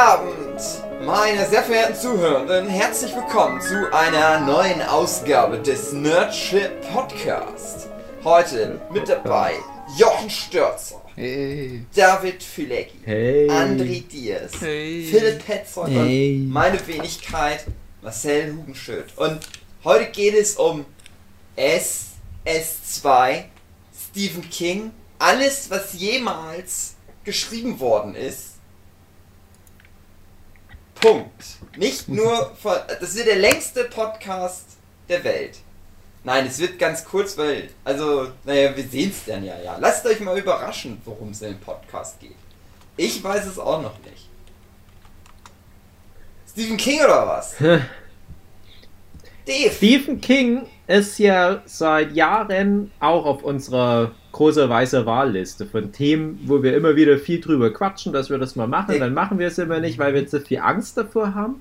Abend, meine sehr verehrten Zuhörenden. Herzlich willkommen zu einer neuen Ausgabe des Nerdship Podcast. Heute mit dabei Jochen Störzer, Hey. David Filecki, Hey. André Diaz, Hey. Philipp Petzold Hey. und meine Wenigkeit Marcel Hugenschütt. Und heute geht es um S, S2, Stephen King, alles, was jemals geschrieben worden ist. Punkt. Nicht nur von, das wird der längste Podcast der Welt. Nein, es wird ganz kurz, weil, also, naja, wir sehen es dann ja, ja. Lasst euch mal überraschen, worum es in dem Podcast geht. Ich weiß es auch noch nicht. Stephen King oder was? Dave! Stephen King ist ja seit Jahren auch auf unserer große weiße Wahlliste von Themen, wo wir immer wieder viel drüber quatschen, dass wir das mal machen. Dann machen wir es immer nicht, weil wir zu viel Angst davor haben.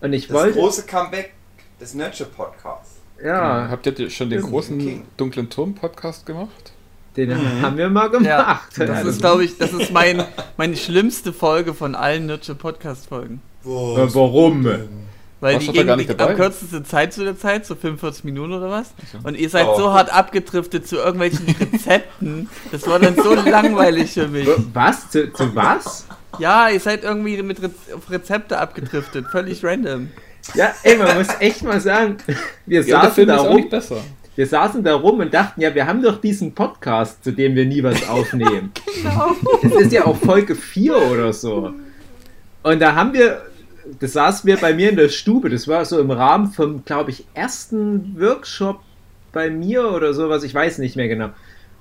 Und ich Das wollte. große Comeback des Nurture Podcasts. Ja, Habt ihr schon den King. großen dunklen Turm-Podcast gemacht? den Mhm. haben wir mal Ja, gemacht. das Also, ist, glaube ich, das ist mein, meine schlimmste Folge von allen Nurture Podcast-Folgen. äh, warum? Weil Warst die gingen nicht am kürzesten Zeit zu der Zeit, so 45 Minuten oder was. Und ihr seid Oh. so hart abgedriftet zu irgendwelchen Rezepten. Das war dann so langweilig für mich. Was? Zu, zu was? Ja, ihr seid irgendwie mit Rez auf Rezepte abgedriftet. Völlig random. Ja, ey, man muss echt mal sagen, wir Ja, saßen da rum, wir saßen da rum und dachten, ja, wir haben doch diesen Podcast, zu dem wir nie was aufnehmen. Genau. Das ist ja auch Folge 4 oder so. Und da haben wir, das saßen wir bei mir in der Stube, das war so im Rahmen vom, glaube ich, ersten Workshop bei mir oder sowas, ich weiß nicht mehr genau.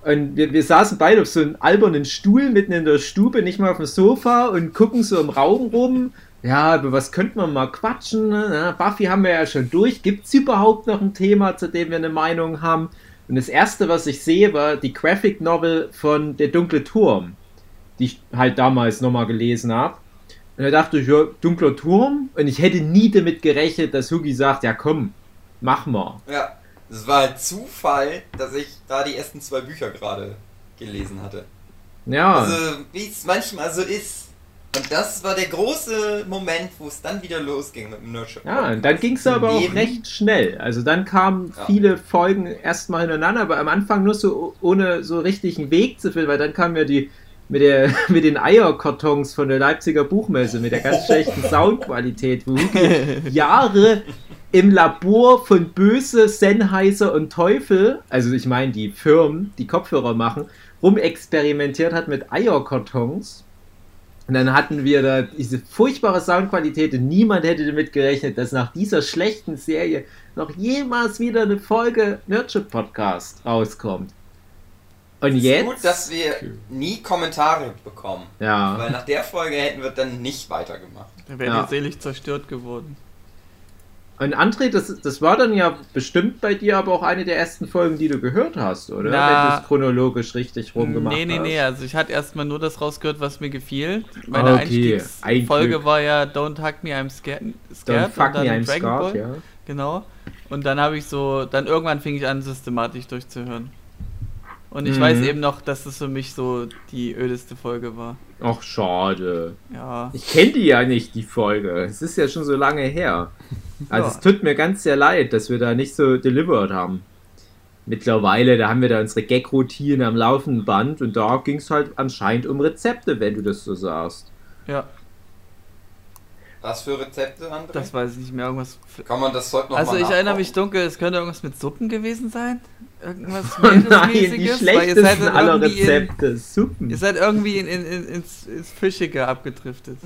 Und wir, wir saßen beide auf so einem albernen Stuhl mitten in der Stube, nicht mal auf dem Sofa und gucken so im Raum rum. Ja, über was könnte man mal quatschen? Na, Buffy haben wir ja schon durch. Gibt es überhaupt noch ein Thema, zu dem wir eine Meinung haben? Und das erste, was ich sehe, war die Graphic Novel von Der dunkle Turm, die ich halt damals nochmal gelesen habe. Und da dachte ich, ja, dunkler Turm. Und ich hätte nie damit gerechnet, dass Hugi sagt, ja komm, mach mal. Ja, es war halt Zufall, dass ich da die ersten zwei Bücher gerade gelesen hatte. Ja, Also, wie es manchmal so ist. Und das war der große Moment, wo es dann wieder losging mit dem Nurture ja und dann ging es aber auch recht schnell. Also dann kamen Ja. viele Folgen erstmal hintereinander, aber am Anfang nur so ohne so richtigen Weg zu finden, weil dann kam ja die mit, der, mit den Eierkartons von der Leipziger Buchmesse, mit der ganz schlechten Soundqualität, wo Hugi Jahre im Labor von Böse, Sennheiser und Teufel, also ich meine die Firmen, die Kopfhörer machen, rumexperimentiert hat mit Eierkartons. Und dann hatten wir da diese furchtbare Soundqualität und niemand hätte damit gerechnet, dass nach dieser schlechten Serie noch jemals wieder eine Folge Nurture Podcast rauskommt. Und Es ist jetzt? gut, dass wir nie Kommentare bekommen. ja. Weil nach der Folge hätten wir dann nicht weitergemacht. Da wäre Ja. ihr selig zerstört geworden. Und André, das, das war dann ja bestimmt bei dir aber auch eine der ersten Folgen, die du gehört hast, oder? Na, Wenn du es chronologisch richtig rumgemacht Nee, nee, hast. nee, also ich hatte erstmal nur das rausgehört, was mir gefiel. Meine Okay, ein Einstiegsfolge Glück. war ja Don't Hug Me, I'm Scared, Dann scared fuck und dann me, I'm Dragon Ball. ja. Genau. Und dann habe ich so, dann irgendwann fing ich an, systematisch durchzuhören. Und ich Mhm. weiß eben noch, dass das für mich so die ödeste Folge war. Ach, schade. Ja. Ich kenne die ja nicht, die Folge. Es ist ja schon so lange her. Also Ja. es tut mir ganz sehr leid, dass wir da nicht so delivered haben. Mittlerweile, da haben wir da unsere Gag-Routine am laufenden Band und da ging es halt anscheinend um Rezepte, wenn du das so sagst. Ja, Was für Rezepte, André? das weiß ich nicht mehr. Irgendwas. Kann man das heute noch Also mal ich erinnere mich dunkel, es könnte irgendwas mit Suppen gewesen sein. Irgendwas Oh nein, die schlechtesten aller in, Rezepte. Suppen. Ihr seid irgendwie in, in, in, ins, ins Fischige abgedriftet.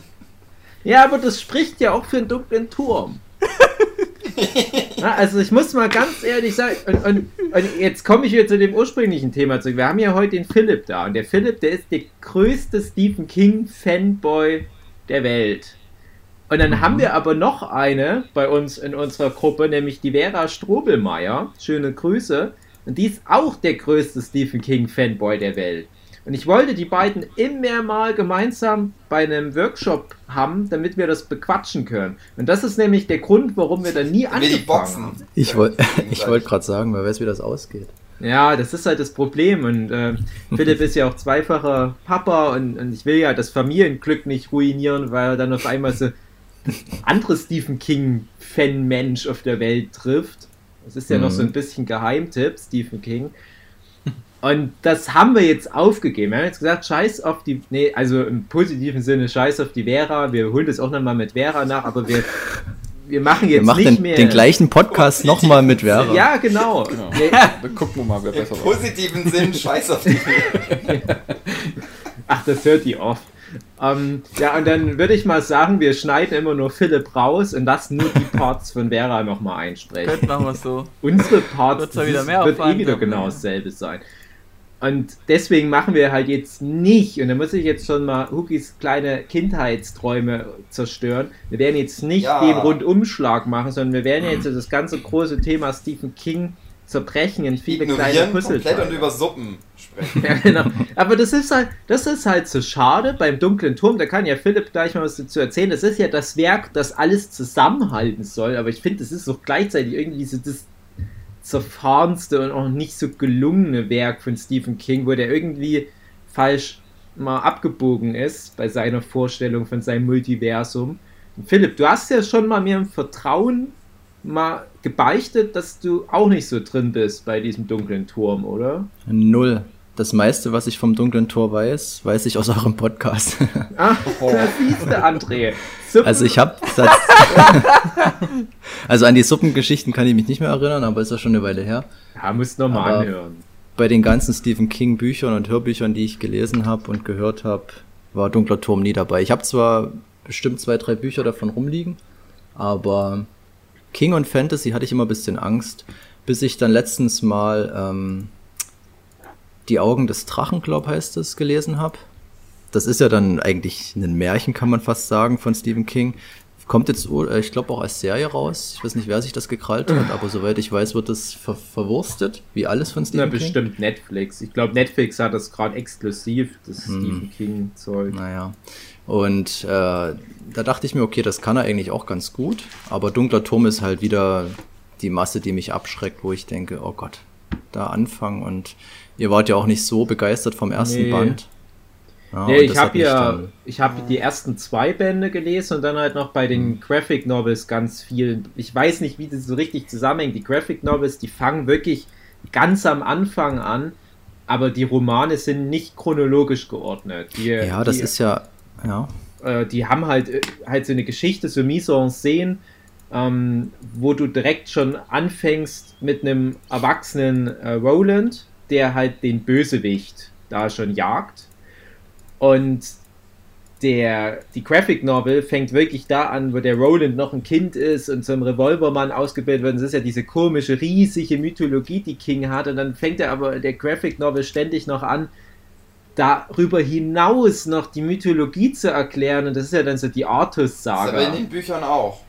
Ja, aber das spricht ja auch für einen dunklen Turm. ja, also ich muss mal ganz ehrlich sagen, und, und, und jetzt komme ich wieder zu dem ursprünglichen Thema zurück. Wir haben ja heute den Philipp da und der Philipp, der ist der größte Stephen King Fanboy der Welt. Und dann haben wir aber noch eine bei uns in unserer Gruppe, nämlich die Vera Strobelmeier. Schöne Grüße. Und die ist auch der größte Stephen King Fanboy der Welt. Und ich wollte die beiden immer mal gemeinsam bei einem Workshop haben, damit wir das bequatschen können. Und das ist nämlich der Grund, warum wir da nie angefangen Boxen. haben. Ich wollte ich wollt gerade sagen, wer weiß, wie das ausgeht. Ja, das ist halt das Problem. Und äh, Philipp ist ja auch zweifacher Papa und, und ich will ja das Familienglück nicht ruinieren, weil er dann auf einmal so andere Stephen King-Fan-Mensch auf der Welt trifft. Das ist ja mhm. noch so ein bisschen Geheimtipp, Stephen King. Und das haben wir jetzt aufgegeben. Wir haben jetzt gesagt, scheiß auf die, nee, also im positiven Sinne, scheiß auf die Vera. Wir holen das auch nochmal mit Vera nach, aber wir, wir machen jetzt wir machen nicht den, mehr. den gleichen Podcast nochmal mit Vera. Ja, genau. genau. Dann gucken wir mal, wer besser Im positiven Sinn, scheiß auf die Ach, das hört die oft. Ähm, ja, und dann würde ich mal sagen, wir schneiden immer nur Philipp raus und lassen nur die Parts von Vera nochmal einsprechen. Könnten machen wir so. Unsere Parts wird, wieder mehr wird eh wieder genau dasselbe sein. Und deswegen machen wir halt jetzt nicht, und da muss ich jetzt schon mal Hookies kleine Kindheitsträume zerstören. Wir werden jetzt nicht ja. den Rundumschlag machen, sondern wir werden jetzt das ganze große Thema Stephen King zerbrechen in viele kleine Puzzle. komplett und über Suppen sprechen. ja, genau. Aber das ist halt, das ist halt so schade beim dunklen Turm. Da kann ja Philipp gleich mal was dazu erzählen. Das ist ja das Werk, das alles zusammenhalten soll. Aber ich finde, das ist auch gleichzeitig irgendwie so das zerfahrenste und auch nicht so gelungene Werk von Stephen King, wo der irgendwie falsch mal abgebogen ist bei seiner Vorstellung von seinem Multiversum. Philipp, du hast ja schon mal mir im Vertrauen mal gebeichtet, dass du auch nicht so drin bist bei diesem dunklen Turm, oder? Null. Das meiste, was ich vom dunklen Tor weiß, weiß ich aus eurem Podcast. Ach, oh. da siehst du, André. Suppen. Also ich habe also an die Suppengeschichten kann ich mich nicht mehr erinnern, aber ist ja schon eine Weile her. Ja, musst nochmal anhören. Bei den ganzen Stephen King Büchern und Hörbüchern, die ich gelesen habe und gehört habe, war Dunkler Turm nie dabei. Ich habe zwar bestimmt zwei, drei Bücher davon rumliegen, aber King und Fantasy hatte ich immer ein bisschen Angst, bis ich dann letztens mal ähm, Die Augen des Drachen, glaub heißt es, gelesen habe das ist ja dann eigentlich ein Märchen, kann man fast sagen, von Stephen King. Kommt jetzt, äh, ich glaube, auch als Serie raus. Ich weiß nicht, wer sich das gekrallt hat, aber soweit ich weiß, wird das ver verwurstet, wie alles von Stephen Na, King. bestimmt Netflix. Ich glaube, Netflix hat das gerade exklusiv, das hm. Stephen King-Zeug. Naja. Und äh, da dachte ich mir, okay, das kann er eigentlich auch ganz gut, aber Dunkler Turm ist halt wieder die Masse, die mich abschreckt, wo ich denke, oh Gott, da anfangen und ihr wart ja auch nicht so begeistert vom ersten nee. Band. Ja, nee, ich habe ja, ich habe die ersten zwei Bände gelesen und dann halt noch bei den hm. Graphic Novels ganz viel. Ich weiß nicht, wie das so richtig zusammenhängt. Die Graphic Novels, die fangen wirklich ganz am Anfang an, aber die Romane sind nicht chronologisch geordnet. Die, ja, das die, ist ja, ja. Äh, die haben halt, äh, halt so eine Geschichte, so mise en scène, ähm, wo du direkt schon anfängst mit einem erwachsenen äh, Roland, der halt den Bösewicht da schon jagt und der, die Graphic Novel fängt wirklich da an, wo der Roland noch ein Kind ist und zum Revolvermann ausgebildet wird. das ist ja diese komische, riesige Mythologie, die King hat. Und dann fängt er aber der Graphic Novel ständig noch an, darüber hinaus noch die Mythologie zu erklären. Und das ist ja dann so die Artus-Saga. Aber in den Büchern auch.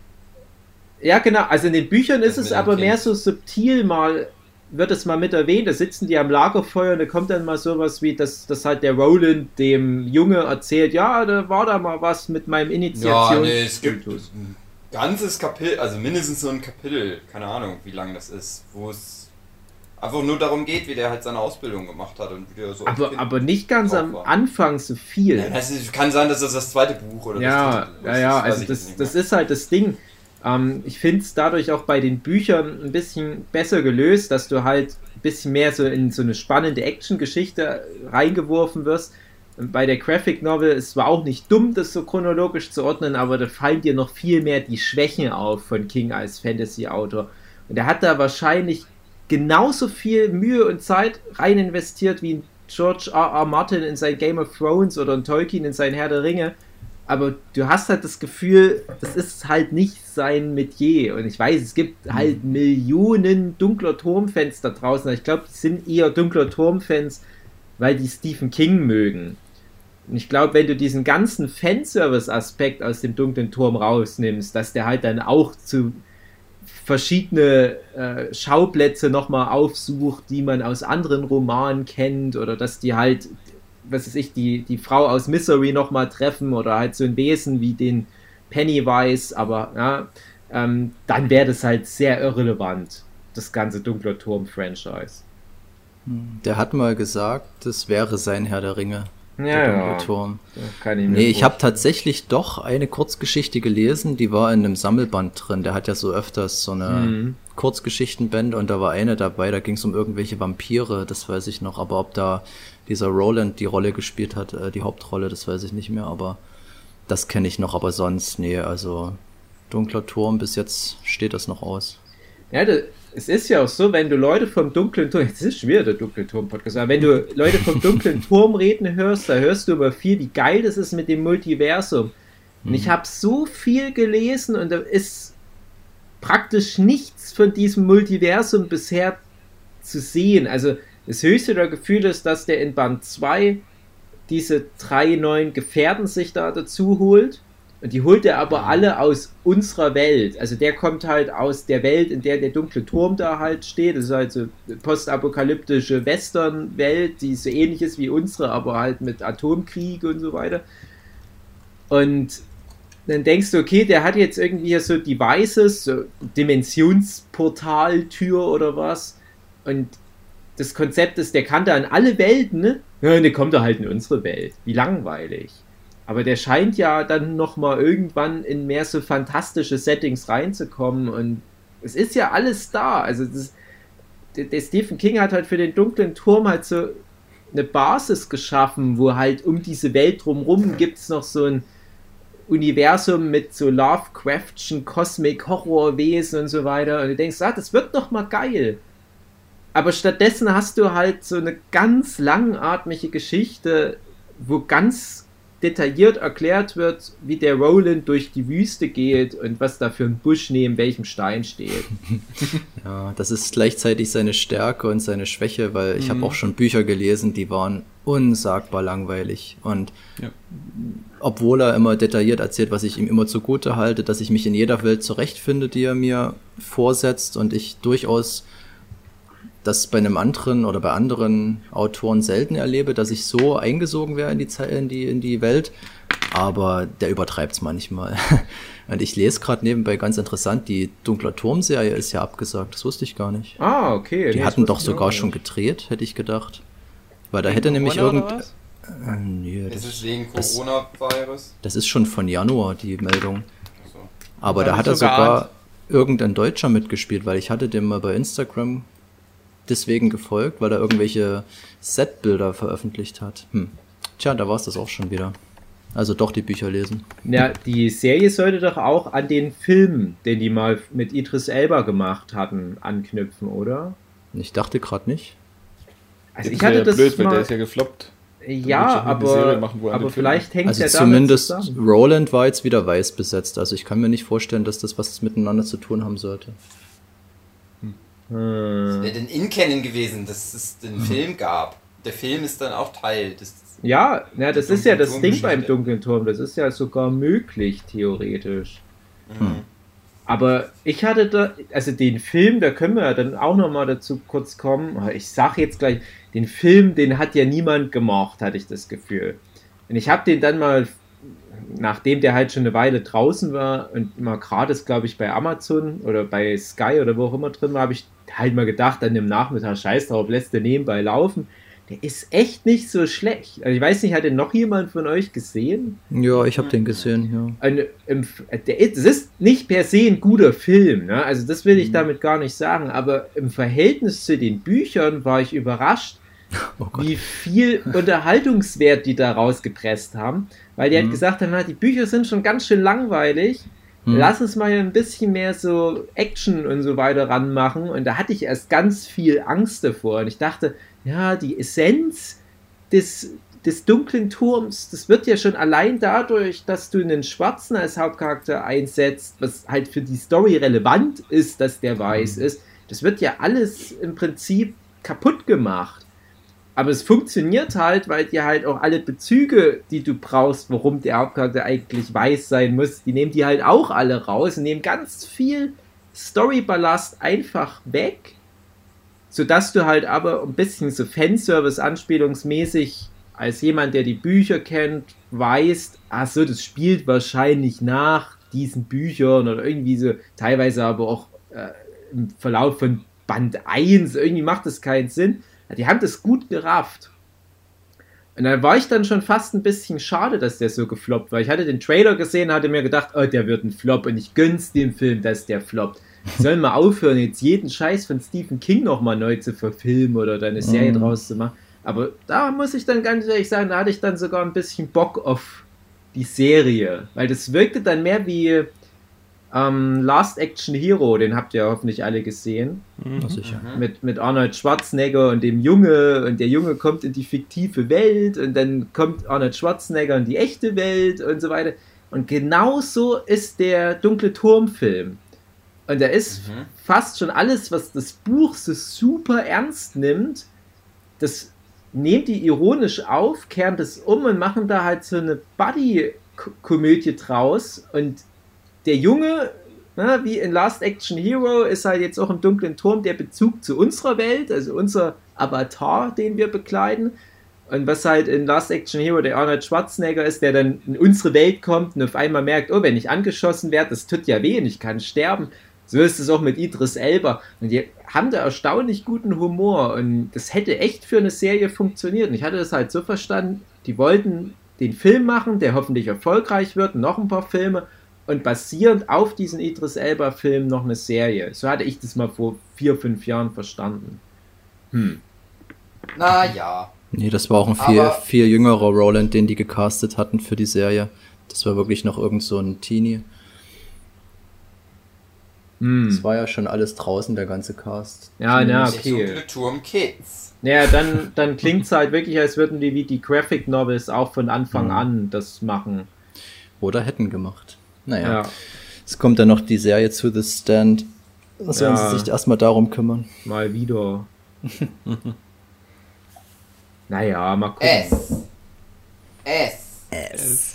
Ja, genau. Also in den Büchern das ist es aber mehr so subtil mal wird es mal mit erwähnt, da sitzen die am Lagerfeuer und da kommt dann mal sowas wie, dass, dass halt der Roland dem Junge erzählt, ja, da war da mal was mit meinem Initiation. Ja, nee, es gibt ein ganzes Kapitel, also mindestens so ein Kapitel, keine Ahnung, wie lang das ist, wo es einfach nur darum geht, wie der halt seine Ausbildung gemacht hat und wie der so. Aber, aber nicht ganz am war. Anfang so viel. Ja, das ist, kann sein, dass das das zweite Buch oder ja, das Ja, ja, also das, das ist halt das Ding ähm, ich finde es dadurch auch bei den Büchern ein bisschen besser gelöst, dass du halt ein bisschen mehr so in so eine spannende Action-Geschichte reingeworfen wirst. Bei der Graphic Novel, es war auch nicht dumm, das so chronologisch zu ordnen, aber da fallen dir noch viel mehr die Schwächen auf von King als Fantasy-Autor. Und er hat da wahrscheinlich genauso viel Mühe und Zeit rein investiert wie George R. R. Martin in sein Game of Thrones oder ein Tolkien in sein Herr der Ringe aber du hast halt das Gefühl, das ist halt nicht sein Metier. Und ich weiß, es gibt halt mhm. Millionen dunkler Turmfans da draußen. Ich glaube, die sind eher dunkler Turmfans, weil die Stephen King mögen. Und ich glaube, wenn du diesen ganzen Fanservice-Aspekt aus dem dunklen Turm rausnimmst, dass der halt dann auch zu verschiedene äh, Schauplätze nochmal aufsucht, die man aus anderen Romanen kennt, oder dass die halt was weiß ich, die, die Frau aus Misery nochmal treffen oder halt so ein Wesen wie den Pennywise, aber ja, ähm, dann wäre das halt sehr irrelevant, das ganze Dunkler Turm-Franchise. Der hat mal gesagt, das wäre sein Herr der Ringe. Ja, der ja. dunkle Turm. Kann ich Nee, ich habe tatsächlich doch eine Kurzgeschichte gelesen, die war in einem Sammelband drin. Der hat ja so öfters so eine Mhm. Kurzgeschichtenbände und da war eine dabei, da ging es um irgendwelche Vampire, das weiß ich noch. Aber ob da dieser Roland die Rolle gespielt hat, äh, die Hauptrolle, das weiß ich nicht mehr. Aber das kenne ich noch. Aber sonst, nee, also Dunkler Turm, bis jetzt steht das noch aus. Ja, das, es ist ja auch so, wenn du Leute vom dunklen Turm, jetzt ist schwer der dunkle Turm-Podcast, aber wenn du Leute vom dunklen Turm reden hörst, da hörst du über viel, wie geil das ist mit dem Multiversum. Und ich habe so viel gelesen und da ist praktisch nichts von diesem Multiversum bisher zu sehen. Also das höchste der Gefühle ist, dass der in Band 2 diese drei neuen Gefährten sich da dazu holt. Und die holt er aber alle aus unserer Welt. Also der kommt halt aus der Welt, in der der dunkle Turm da halt steht. Das ist halt so postapokalyptische Western-Welt, die so ähnlich ist wie unsere, aber halt mit Atomkrieg und so weiter. Und dann denkst du, okay, der hat jetzt irgendwie so Devices, so Dimensionsportaltür oder was. Und das Konzept ist, der kann da in alle Welten, ne? Ja, der kommt da halt in unsere Welt. Wie langweilig. Aber der scheint ja dann nochmal irgendwann in mehr so fantastische Settings reinzukommen und es ist ja alles da. Also das, der, Stephen King hat halt für den dunklen Turm halt so eine Basis geschaffen, wo halt um diese Welt drumherum gibt es noch so ein Universum mit so Lovecraftschen Cosmic Horrorwesen und so weiter. Und du denkst, ah, das wird doch mal geil. Aber stattdessen hast du halt so eine ganz langatmige Geschichte, wo ganz detailliert erklärt wird, wie der Roland durch die Wüste geht und was da für ein Busch neben welchem Stein steht. Ja, das ist gleichzeitig seine Stärke und seine Schwäche, weil ich Mhm. habe auch schon Bücher gelesen, die waren unsagbar langweilig. Und Ja. obwohl er immer detailliert erzählt, was ich ihm immer zugute halte, dass ich mich in jeder Welt zurechtfinde, die er mir vorsetzt und ich durchaus das bei einem anderen oder bei anderen Autoren selten erlebe, dass ich so eingesogen wäre in die, Ze- in die, in die Welt. Aber der übertreibt es manchmal. Und ich lese gerade nebenbei ganz interessant, die Dunkler Turm-Serie ist ja abgesagt. Das wusste ich gar nicht. Ah, okay. Die Nee, hatten doch sogar schon gedreht, hätte ich gedacht. Weil da hätte nämlich Corona irgend. oder was? Äh, nee, Das ist wegen das- Coronavirus. das ist schon von Januar, die Meldung. So. Aber da hat er sogar irgendein Deutscher mitgespielt, weil ich hatte dem mal bei Instagram deswegen gefolgt, weil er irgendwelche Setbilder veröffentlicht hat. Hm. Tja, da war es das auch schon wieder. Also doch die Bücher lesen. Ja, die Serie sollte doch auch an den Film, den die mal mit Idris Elba gemacht hatten, anknüpfen, oder? Ich dachte gerade nicht. Also ich hatte ja das blöd, weil mal, der ist ja gefloppt. ja, Dann aber, machen, er aber vielleicht hängt Also ja damit zumindest zusammen. Roland war jetzt wieder weiß besetzt. Also ich kann mir nicht vorstellen, dass das was miteinander zu tun haben sollte. Das Hm. wäre denn in Canon gewesen, dass es den Mhm. Film gab. Der Film ist dann auch Teil des. Ja, na, das ist ja das Ding beim dunklen Turm. Das ist ja sogar möglich, theoretisch. Mhm. Aber ich hatte da, also den Film, da können wir ja dann auch nochmal dazu kurz kommen. Ich sag jetzt gleich, den Film, den hat ja niemand gemocht, hatte ich das Gefühl. Und ich habe den dann mal, nachdem der halt schon eine Weile draußen war und mal gratis, glaube ich, bei Amazon oder bei Sky oder wo auch immer drin war, habe ich halt mal gedacht, an dem Nachmittag, scheiß drauf, lässt den nebenbei laufen. Der ist echt nicht so schlecht. Also ich weiß nicht, hat den noch jemand von euch gesehen? Ja, ich habe den gesehen, ja. ein, im, der, ist- es ist nicht per se ein guter Film, ne? also das will ich Mhm. damit gar nicht sagen, aber im Verhältnis zu den Büchern war ich überrascht, Oh wie viel Unterhaltungswert die da rausgepresst haben, weil die halt Mhm. gesagt haben, na, die Bücher sind schon ganz schön langweilig, Hm. lass uns mal ein bisschen mehr so Action und so weiter ranmachen und da hatte ich erst ganz viel Angst davor und ich dachte, ja, die Essenz des, des dunklen Turms, das wird ja schon allein dadurch, dass du einen Schwarzen als Hauptcharakter einsetzt, was halt für die Story relevant ist, dass der weiß ist, das wird ja alles im Prinzip kaputt gemacht. Aber es funktioniert halt, weil dir halt auch alle Bezüge, die du brauchst, warum der Hauptcharakter eigentlich weiß sein muss, die nehmen die halt auch alle raus und nehmen ganz viel Storyballast einfach weg, sodass du halt aber ein bisschen so Fanservice-anspielungsmäßig als jemand, der die Bücher kennt, weißt, ach so, das spielt wahrscheinlich nach diesen Büchern oder irgendwie so, teilweise aber auch äh, im Verlauf von Band 1, irgendwie macht das keinen Sinn. Die haben das gut gerafft. Und dann war ich dann schon fast ein bisschen schade, dass der so gefloppt war. Ich hatte den Trailer gesehen, hatte mir gedacht, oh, der wird ein Flop und ich gönn's dem Film, dass der floppt. Die sollen mal aufhören, jetzt jeden Scheiß von Stephen King nochmal neu zu verfilmen oder da eine Serie Mhm. draus zu machen. Aber da muss ich dann ganz ehrlich sagen, da hatte ich dann sogar ein bisschen Bock auf die Serie. Weil das wirkte dann mehr wie ähm, Last Action Hero, den habt ihr hoffentlich alle gesehen. Na sicher. Mhm. Mit, mit Arnold Schwarzenegger und dem Junge und der Junge kommt in die fiktive Welt und dann kommt Arnold Schwarzenegger in die echte Welt und so weiter. Und genauso ist der Dunkle Turm-Film. Und da ist Mhm. fast schon alles, was das Buch so super ernst nimmt, das nehmen die ironisch auf, kehren das um und machen da halt so eine Buddy-Komödie draus. Und der Junge, ne, wie in Last Action Hero, ist halt jetzt auch im dunklen Turm der Bezug zu unserer Welt, also unser Avatar, den wir bekleiden. Und was halt in Last Action Hero der Arnold Schwarzenegger ist, der dann in unsere Welt kommt und auf einmal merkt, oh, wenn ich angeschossen werde, das tut ja weh und ich kann sterben. So ist es auch mit Idris Elba. Und die haben da erstaunlich guten Humor. Und das hätte echt für eine Serie funktioniert. Und ich hatte das halt so verstanden, die wollten den Film machen, der hoffentlich erfolgreich wird, noch ein paar Filme und basierend auf diesen Idris Elba-Film noch eine Serie. So hatte ich das mal vor vier, fünf Jahren verstanden. Hm. Na ja. Nee, das war auch ein viel, Aber- viel jüngerer Roland, den die gecastet hatten für die Serie. Das war wirklich noch irgend so ein Teenie. Hm. Das war ja schon alles draußen, der ganze Cast. Ja, na, Der okay. Turm Kids. Naja, dann, dann klingt es halt wirklich, als würden die wie die Graphic Novels auch von Anfang Mhm. an das machen. Oder hätten gemacht. Naja, Ja, es kommt dann noch die Serie zu The Stand. Da sollen Ja. sie sich erstmal darum kümmern. mal wieder. naja, mal gucken. S. S. S.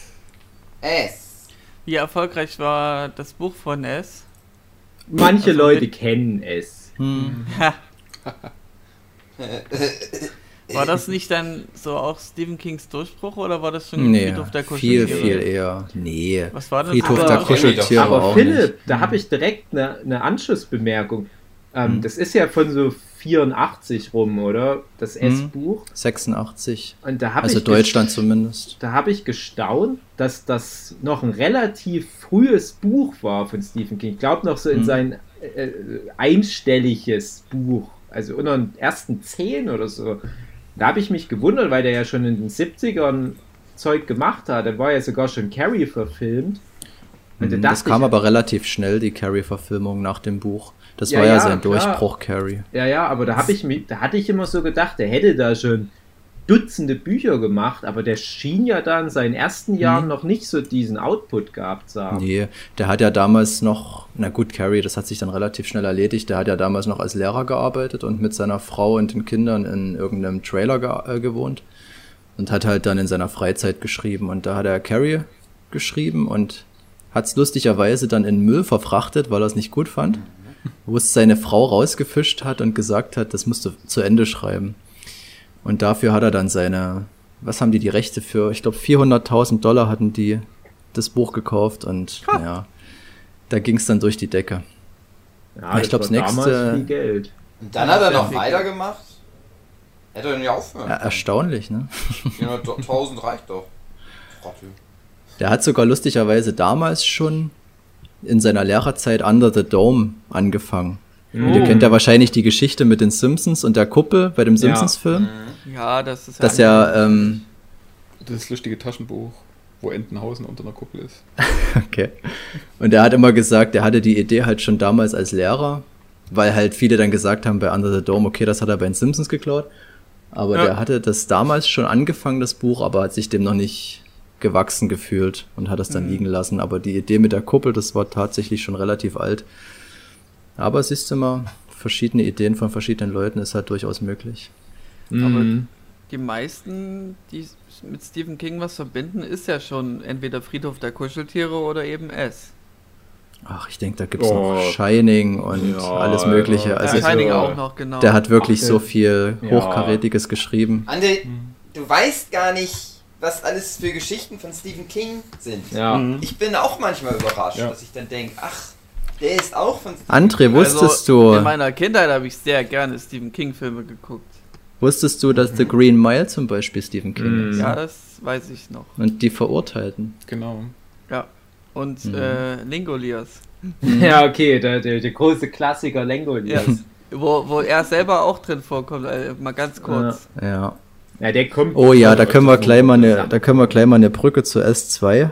S. Wie erfolgreich war das Buch von S? Manche Also Leute kennen es. Hm. War das nicht dann so auch Stephen Kings Durchbruch oder war das schon Nee, Friedhof der viel, Kuscheltiere? viel eher. Nee. Was war denn Friedhof Aber- der Kuscheltiere Aber auch Philipp, nicht. da habe ich direkt eine, eine Anschlussbemerkung. Ähm, Hm. Das ist ja von so 84 rum, oder? Das Hm. S-Buch. 86. Und da Also ich Deutschland zumindest. da habe ich gestaunt, dass das noch ein relativ frühes Buch war von Stephen King. Ich glaube noch so in Mhm. sein äh, äh, einstelliges Buch, also unter den ersten zehn oder so. Da habe ich mich gewundert, weil der ja schon in den 70ern Zeug gemacht hat. Da war ja sogar schon Carrie verfilmt. Und da Hm, Das kam aber relativ schnell, die Carrie-Verfilmung nach dem Buch. Das Ja, war ja, ja, sein klar. Durchbruch, Carrie. Ja, ja, aber da ich da hatte ich immer so gedacht, der hätte da schon Dutzende Bücher gemacht, aber der schien ja da in seinen ersten Jahren noch nicht so diesen Output gehabt zu haben. Nee, der hat ja damals noch, na gut, Carrie, das hat sich dann relativ schnell erledigt. Der hat ja damals noch als Lehrer gearbeitet und mit seiner Frau und den Kindern in irgendeinem Trailer ge äh, gewohnt. Und hat halt dann in seiner Freizeit geschrieben. Und da hat er Carrie geschrieben und hat es lustigerweise dann in Müll verfrachtet, weil er es nicht gut fand. Wo es seine Frau rausgefischt hat und gesagt hat, das musst du zu Ende schreiben. Und dafür hat er dann seine, was haben die die Rechte für? Ich glaube 400.000 Dollar hatten die das Buch gekauft und ja, da ging es dann durch die Decke. Ja, Ich das glaub, war das nächste- damals viel Geld. Und dann hat er noch Ja. weitergemacht. Hätte er denn ja aufhören Ja, erstaunlich, ne? 400.000 reicht doch. Trottel. Der hat sogar lustigerweise damals schon in seiner Lehrerzeit Under the Dome angefangen. Und ihr kennt ja wahrscheinlich die Geschichte mit den Simpsons und der Kuppel bei dem Simpsons-Film. Ja, das ist Dass ja, ähm, Das lustige Taschenbuch, wo Entenhausen unter einer Kuppel ist. Okay. Und er hat immer gesagt, er hatte die Idee halt schon damals als Lehrer, weil halt viele dann gesagt haben bei Under the Dome, okay, das hat er bei den Simpsons geklaut. Aber Ja. der hatte das damals schon angefangen, das Buch, aber hat sich dem noch nicht gewachsen gefühlt und hat es dann liegen lassen. Aber die Idee mit der Kuppel, das war tatsächlich schon relativ alt. Aber siehst du mal, verschiedene Ideen von verschiedenen Leuten ist halt durchaus möglich. Mhm. Die meisten, die mit Stephen King was verbinden, ist ja schon entweder Friedhof der Kuscheltiere oder eben S. Ach, ich denke, da gibt's Oh. noch Shining und Ja, alles Mögliche. Alter. Also ja, Shining auch noch, genau. der hat wirklich Ach, so viel Ja. Hochkarätiges geschrieben. Andi, du weißt gar nicht, was alles für Geschichten von Stephen King sind. Ja. Mhm. Ich bin auch manchmal überrascht, Ja. dass ich dann denke, ach, der ist auch von Stephen André, King. wusstest also, du? In meiner Kindheit habe ich sehr gerne Stephen King Filme geguckt. Wusstest du, dass The Green Mile zum Beispiel Stephen King Mhm. ist? Ja, das weiß ich noch. Und die Verurteilten. Genau. Ja. Und Mhm. äh, Lingoliers. Ja, okay, der, der, der große Klassiker Lengoliers. Ja. Wo, wo er selber auch drin vorkommt, äh, mal ganz kurz. Ja. Ja, der kommt. Oh ja, da können wir gleich mal eine, da können wir gleich mal eine Brücke zu S2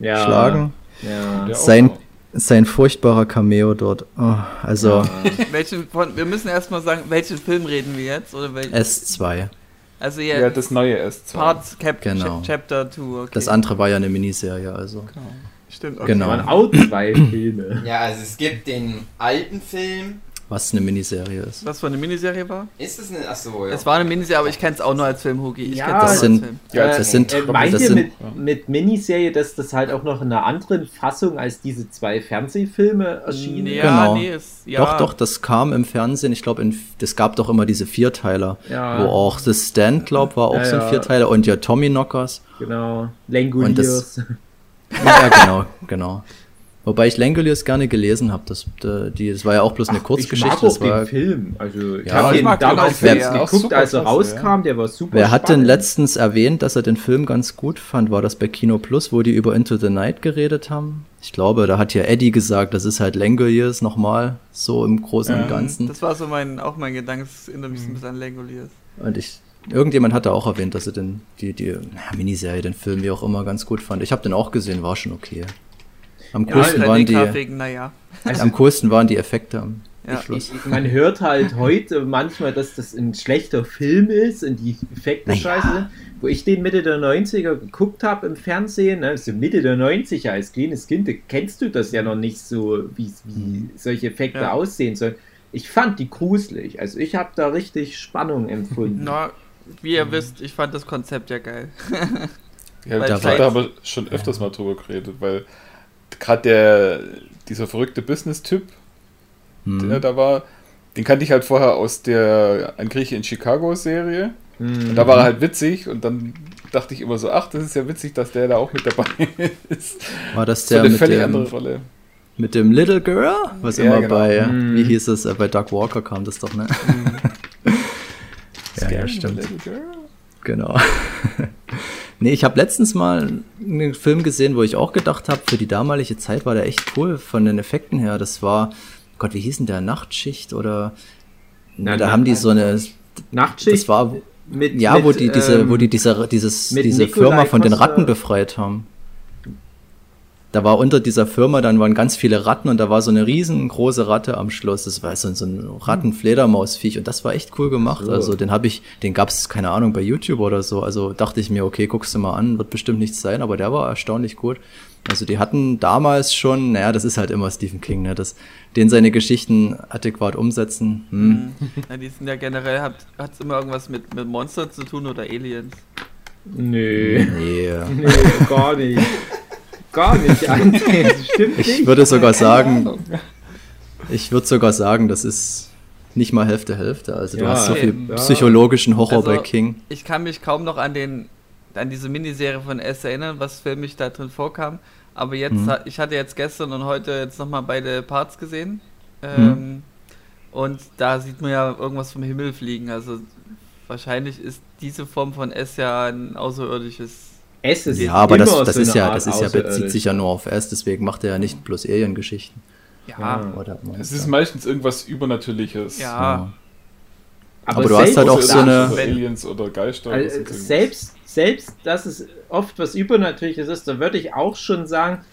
ja, schlagen. Ja. Sein. Sein furchtbarer Cameo dort. Oh, also Welchen von, wir müssen erstmal sagen, welchen Film reden wir jetzt? Oder welchen? S2. also Ja, hier das neue S2. Parts Cap Genau. Ch Chapter 2, okay. Das andere war ja eine Miniserie, also. Genau. Stimmt, okay. Genau. Waren auch zwei Filme. Ja, also es gibt den alten Film. Was eine Miniserie ist. Was für eine Miniserie war? Ist es eine. Achso, ja. Es war eine Miniserie, aber ich kenne es auch nur als Film, Hugi. Ich Ja, kenn's das nur sind- als Film. Ja, Äh, das sind- äh, meint ihr mit, ja. mit Miniserie, dass das halt auch noch in einer anderen Fassung als diese zwei Fernsehfilme erschienen? Ja, Genau. nee, ist, ja. Doch, doch, das kam im Fernsehen. Ich glaube, das gab doch immer diese Vierteiler. Ja. Wo auch The Stand, glaub, war auch Ja, so ein ja. Vierteiler. Und ja, Tommy Knockers. Genau. Langoliers. Ja, genau, genau. Wobei ich Langoliers gerne gelesen habe. Das, die- das war ja auch bloß eine Ich Kurzgeschichte. mag auch Das war, den Film. Also, ich Ja, habe ich den damals Auch geguckt, als er rauskam. Der war super wer hat denn letztens erwähnt, dass er den Film ganz gut fand? War das bei Kino Plus, wo die über Into the Night geredet haben? Ich glaube, da hat ja Eddie gesagt, das ist halt Langoliers nochmal, so im Großen und Ja. Ganzen. Das war so mein, auch mein Gedanke, das erinnert mich so ein bisschen an Langoliers. Und ich, irgendjemand hatte auch erwähnt, dass er den, die, die naja, Miniserie, den Film, wie auch immer, ganz gut fand. Ich habe den auch gesehen, war schon okay. Am Ja, coolsten waren die, wegen, naja. Also, am coolsten waren die Effekte am Ja. Schluss. ich, man hört halt heute manchmal, dass das ein schlechter Film ist und die Effekte Naja. scheiße. Wo ich den Mitte der 90er geguckt habe im Fernsehen, ne, also Mitte der 90er als kleines Kind, kennst du das ja noch nicht so, wie, wie solche Effekte Ja. aussehen sollen. Ich fand die gruselig. Also ich habe da richtig Spannung empfunden. Na, wie ihr wisst, ich fand das Konzept ja geil. Ja, Weil da vielleicht- da haben wir schon öfters mal drüber geredet, weil gerade der, dieser verrückte Business-Typ, Hm. der da war, den kannte ich halt vorher aus der Ein Grieche in Chicago-Serie. Mhm. Und da war er halt witzig und dann dachte ich immer so, ach, das ist ja witzig, dass der da auch mit dabei ist. War das So der eine mit völlig dem, andere Rolle. mit dem Little Girl? Was Ja, immer genau. bei, Mhm. wie hieß es, äh, bei Doug Walker kam das doch, ne? ja, ja, stimmt. Little Girl. Genau. nee, ich habe letztens mal einen Film gesehen, wo ich auch gedacht habe, für die damalige Zeit war der echt cool von den Effekten her. Das war, Gott, wie hieß denn der? Nachtschicht oder? Na, Na, da na, haben die so eine, Nachtschicht das war, mit, ja, mit, wo die diese, ähm, wo die diese, dieses, mit diese Nikolai Firma von den Costa- Ratten befreit haben. Da war unter dieser Firma, dann waren ganz viele Ratten und da war so eine riesengroße Ratte am Schluss. Das war so, so ein Rattenfledermausviech und das war echt cool gemacht. So. Also den habe ich, den gab es, keine Ahnung, bei YouTube oder so. Also dachte ich mir, okay, guckst du mal an, wird bestimmt nichts sein, aber der war erstaunlich gut. Also die hatten damals schon, naja, das ist halt immer Stephen King, ne? Das, den seine Geschichten adäquat umsetzen. Hm. Ja, die sind ja generell, hat es immer irgendwas mit, mit Monstern zu tun oder Aliens. Nö. Nee. Nee, gar nicht. Gar nicht. Das stimmt nicht. Ich würde sogar sagen, ich würde sogar sagen, das ist nicht mal Hälfte Hälfte. Also du Ja, hast so viel ja. psychologischen Horror Also- bei King. Ich kann mich kaum noch an den an diese Miniserie von S erinnern, was filmisch da drin vorkam. Aber jetzt, Mhm. ich hatte jetzt gestern und heute jetzt nochmal beide Parts gesehen. Ähm, Und da sieht man ja irgendwas vom Himmel fliegen. Also wahrscheinlich ist diese Form von S ja ein außerirdisches. Es ist Ja, aber das, immer das so ist ja, Art das ist ja bezieht sich ja nur auf S, deswegen macht er ja nicht bloß Alien-Geschichten. Ja, Ja. Oder Es ist meistens irgendwas Übernatürliches. Ja. Aber, Aber du hast halt auch so eine- Oder Aliens oder Geister. oder Also irgendwas. selbst, selbst, dass es oft was Übernatürliches ist, da würde ich auch schon sagen,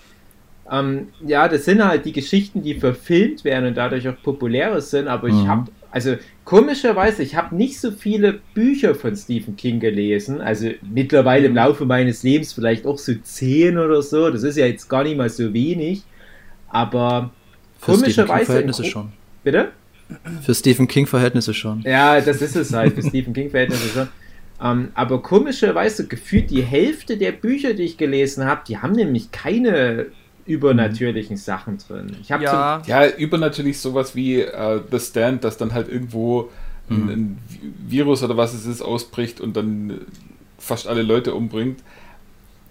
ähm, ja, das sind halt die Geschichten, die verfilmt werden und dadurch auch populärer sind, aber ich Mhm. habe, also komischerweise, ich habe nicht so viele Bücher von Stephen King gelesen, also mittlerweile im Laufe meines Lebens vielleicht auch so zehn oder so, das ist ja jetzt gar nicht mal so wenig, aber Für Stephen komischerweise, Gro- schon. bitte? Für Stephen King-Verhältnisse schon. Ja, das ist es halt für Stephen King-Verhältnisse schon. Ähm, aber komischerweise gefühlt die Hälfte der Bücher, die ich gelesen habe, die haben nämlich keine übernatürlichen Sachen drin. Ich habe ja, Ja, übernatürlich sowas wie äh, The Stand, dass dann halt irgendwo ein, Mhm. ein Virus oder was es ist ausbricht und dann fast alle Leute umbringt.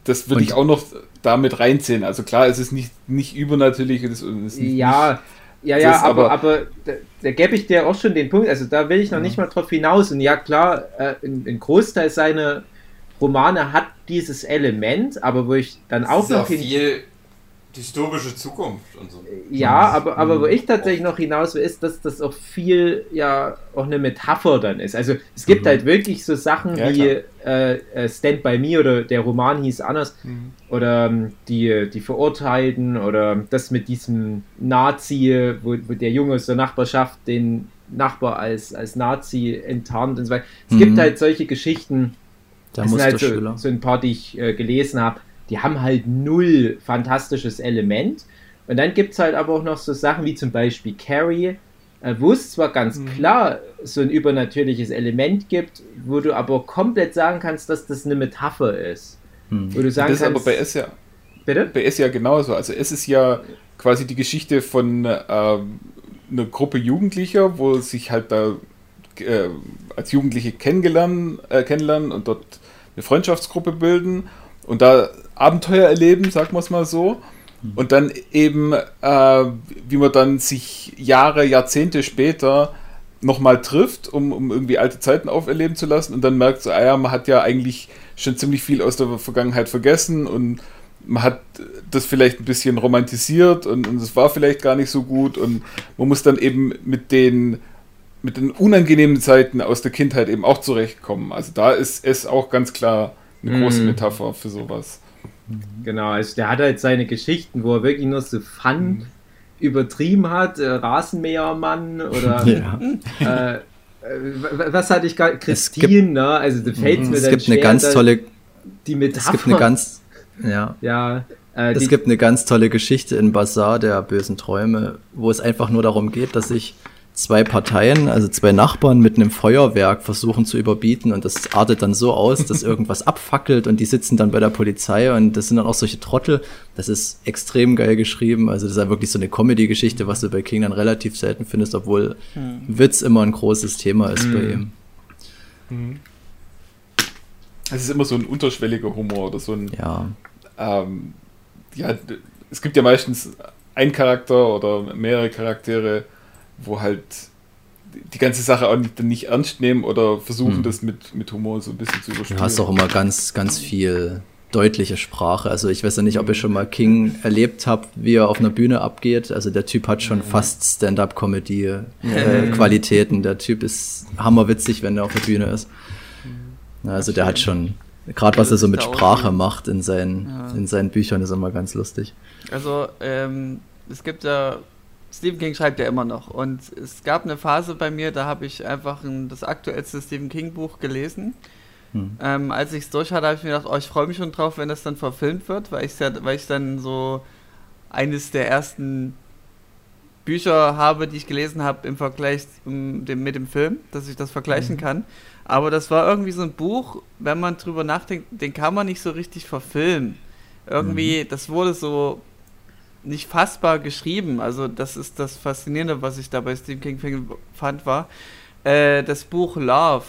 Das würde Und- ich auch noch damit reinziehen. Also klar, es ist nicht, nicht übernatürlich. Es ist, es ist ja, Ja, ja, Das aber, aber- aber da, da gebe ich dir auch schon den Punkt, also da will ich noch nicht mal drauf hinaus. Und ja, klar, äh, ein, ein Großteil seiner Romane hat dieses Element, aber wo ich dann auch noch hin, viel dystopische Zukunft und so. Ja, aber, aber wo ich tatsächlich noch hinaus will, ist, dass das auch viel ja auch eine Metapher dann ist. Also es gibt halt wirklich so Sachen Ja, wie äh, äh, Stand by Me oder der Roman hieß anders oder ähm, die, die Verurteilten oder das mit diesem Nazi, wo, wo der Junge aus der Nachbarschaft den Nachbar als, als Nazi enttarnt und so weiter. Es Mhm. gibt halt solche Geschichten, Der das sind halt so, so ein paar, die ich äh, gelesen habe, die haben halt null fantastisches Element. Und dann gibt es halt aber auch noch so Sachen wie zum Beispiel Carrie, äh, wo es zwar ganz klar so ein übernatürliches Element gibt, wo du aber komplett sagen kannst, dass das eine Metapher ist. Hm. Wo du sagen Das ist aber kannst, bei S ja, bitte? bei S ja genauso. Also es ist ja quasi die Geschichte von ähm, einer Gruppe Jugendlicher, wo sich halt da äh, als Jugendliche kennengelernt, äh, kennenlernen und dort eine Freundschaftsgruppe bilden und da Abenteuer erleben, sagen wir es mal so. Und dann eben, äh, wie man dann sich Jahre, Jahrzehnte später nochmal trifft, um, um irgendwie alte Zeiten auferleben zu lassen und dann merkt so, ah ja, man hat ja eigentlich schon ziemlich viel aus der Vergangenheit vergessen und man hat das vielleicht ein bisschen romantisiert und, und es war vielleicht gar nicht so gut und man muss dann eben mit den mit den unangenehmen Zeiten aus der Kindheit eben auch zurechtkommen. Also da ist es auch ganz klar eine große Mhm. Metapher für sowas. Genau, also der hat halt seine Geschichten, wo er wirklich nur so Fun übertrieben hat, äh, Rasenmähermann oder Ja. äh, äh, was hatte ich gerade? Christine, ne? Also da fällt mir Es gibt eine schwer, ganz da tolle, die Metapher. es gibt eine ganz, ja, ja, äh, es gibt eine ganz tolle Geschichte in Bazaar der bösen Träume, wo es einfach nur darum geht, dass sich zwei Parteien, also zwei Nachbarn mit einem Feuerwerk versuchen zu überbieten und das artet dann so aus, dass irgendwas abfackelt und die sitzen dann bei der Polizei und das sind dann auch solche Trottel. Das ist extrem geil geschrieben. Also das ist ja wirklich so eine Comedy-Geschichte, was du bei King dann relativ selten findest, obwohl Witz immer ein großes Thema ist bei ihm. Es ist immer so ein unterschwelliger Humor oder so ein Ja. ähm, ja, es gibt ja meistens ein Charakter oder mehrere Charaktere, wo halt die ganze Sache auch nicht, nicht ernst nehmen oder versuchen, Hm. das mit, mit Humor so ein bisschen zu Du überspielen. hast auch immer ganz, ganz viel deutliche Sprache. Also ich weiß ja nicht, ob ihr schon mal King erlebt habt, wie er auf einer Bühne abgeht. Also der Typ hat schon fast Stand-up-Comedy-Qualitäten. der Typ ist hammerwitzig, wenn er auf der Bühne ist. Also der hat schon, gerade was er so mit Sprache macht in seinen, in seinen Büchern, ist immer ganz lustig. Also, ähm, es gibt ja, Stephen King schreibt ja immer noch. Und es gab eine Phase bei mir, da habe ich einfach ein, das aktuellste Stephen King Buch gelesen. Hm. Ähm, als ich es durch hatte, habe ich mir gedacht, oh, ich freue mich schon drauf, wenn das dann verfilmt wird, weil ich ja, weil ich dann so eines der ersten Bücher habe, die ich gelesen habe im Vergleich um, dem, mit dem Film, dass ich das vergleichen kann. Aber das war irgendwie so ein Buch, wenn man drüber nachdenkt, den kann man nicht so richtig verfilmen. Irgendwie, das wurde so nicht fassbar geschrieben. Also das ist das Faszinierende, was ich da bei Stephen King fand, war äh, das Buch Love,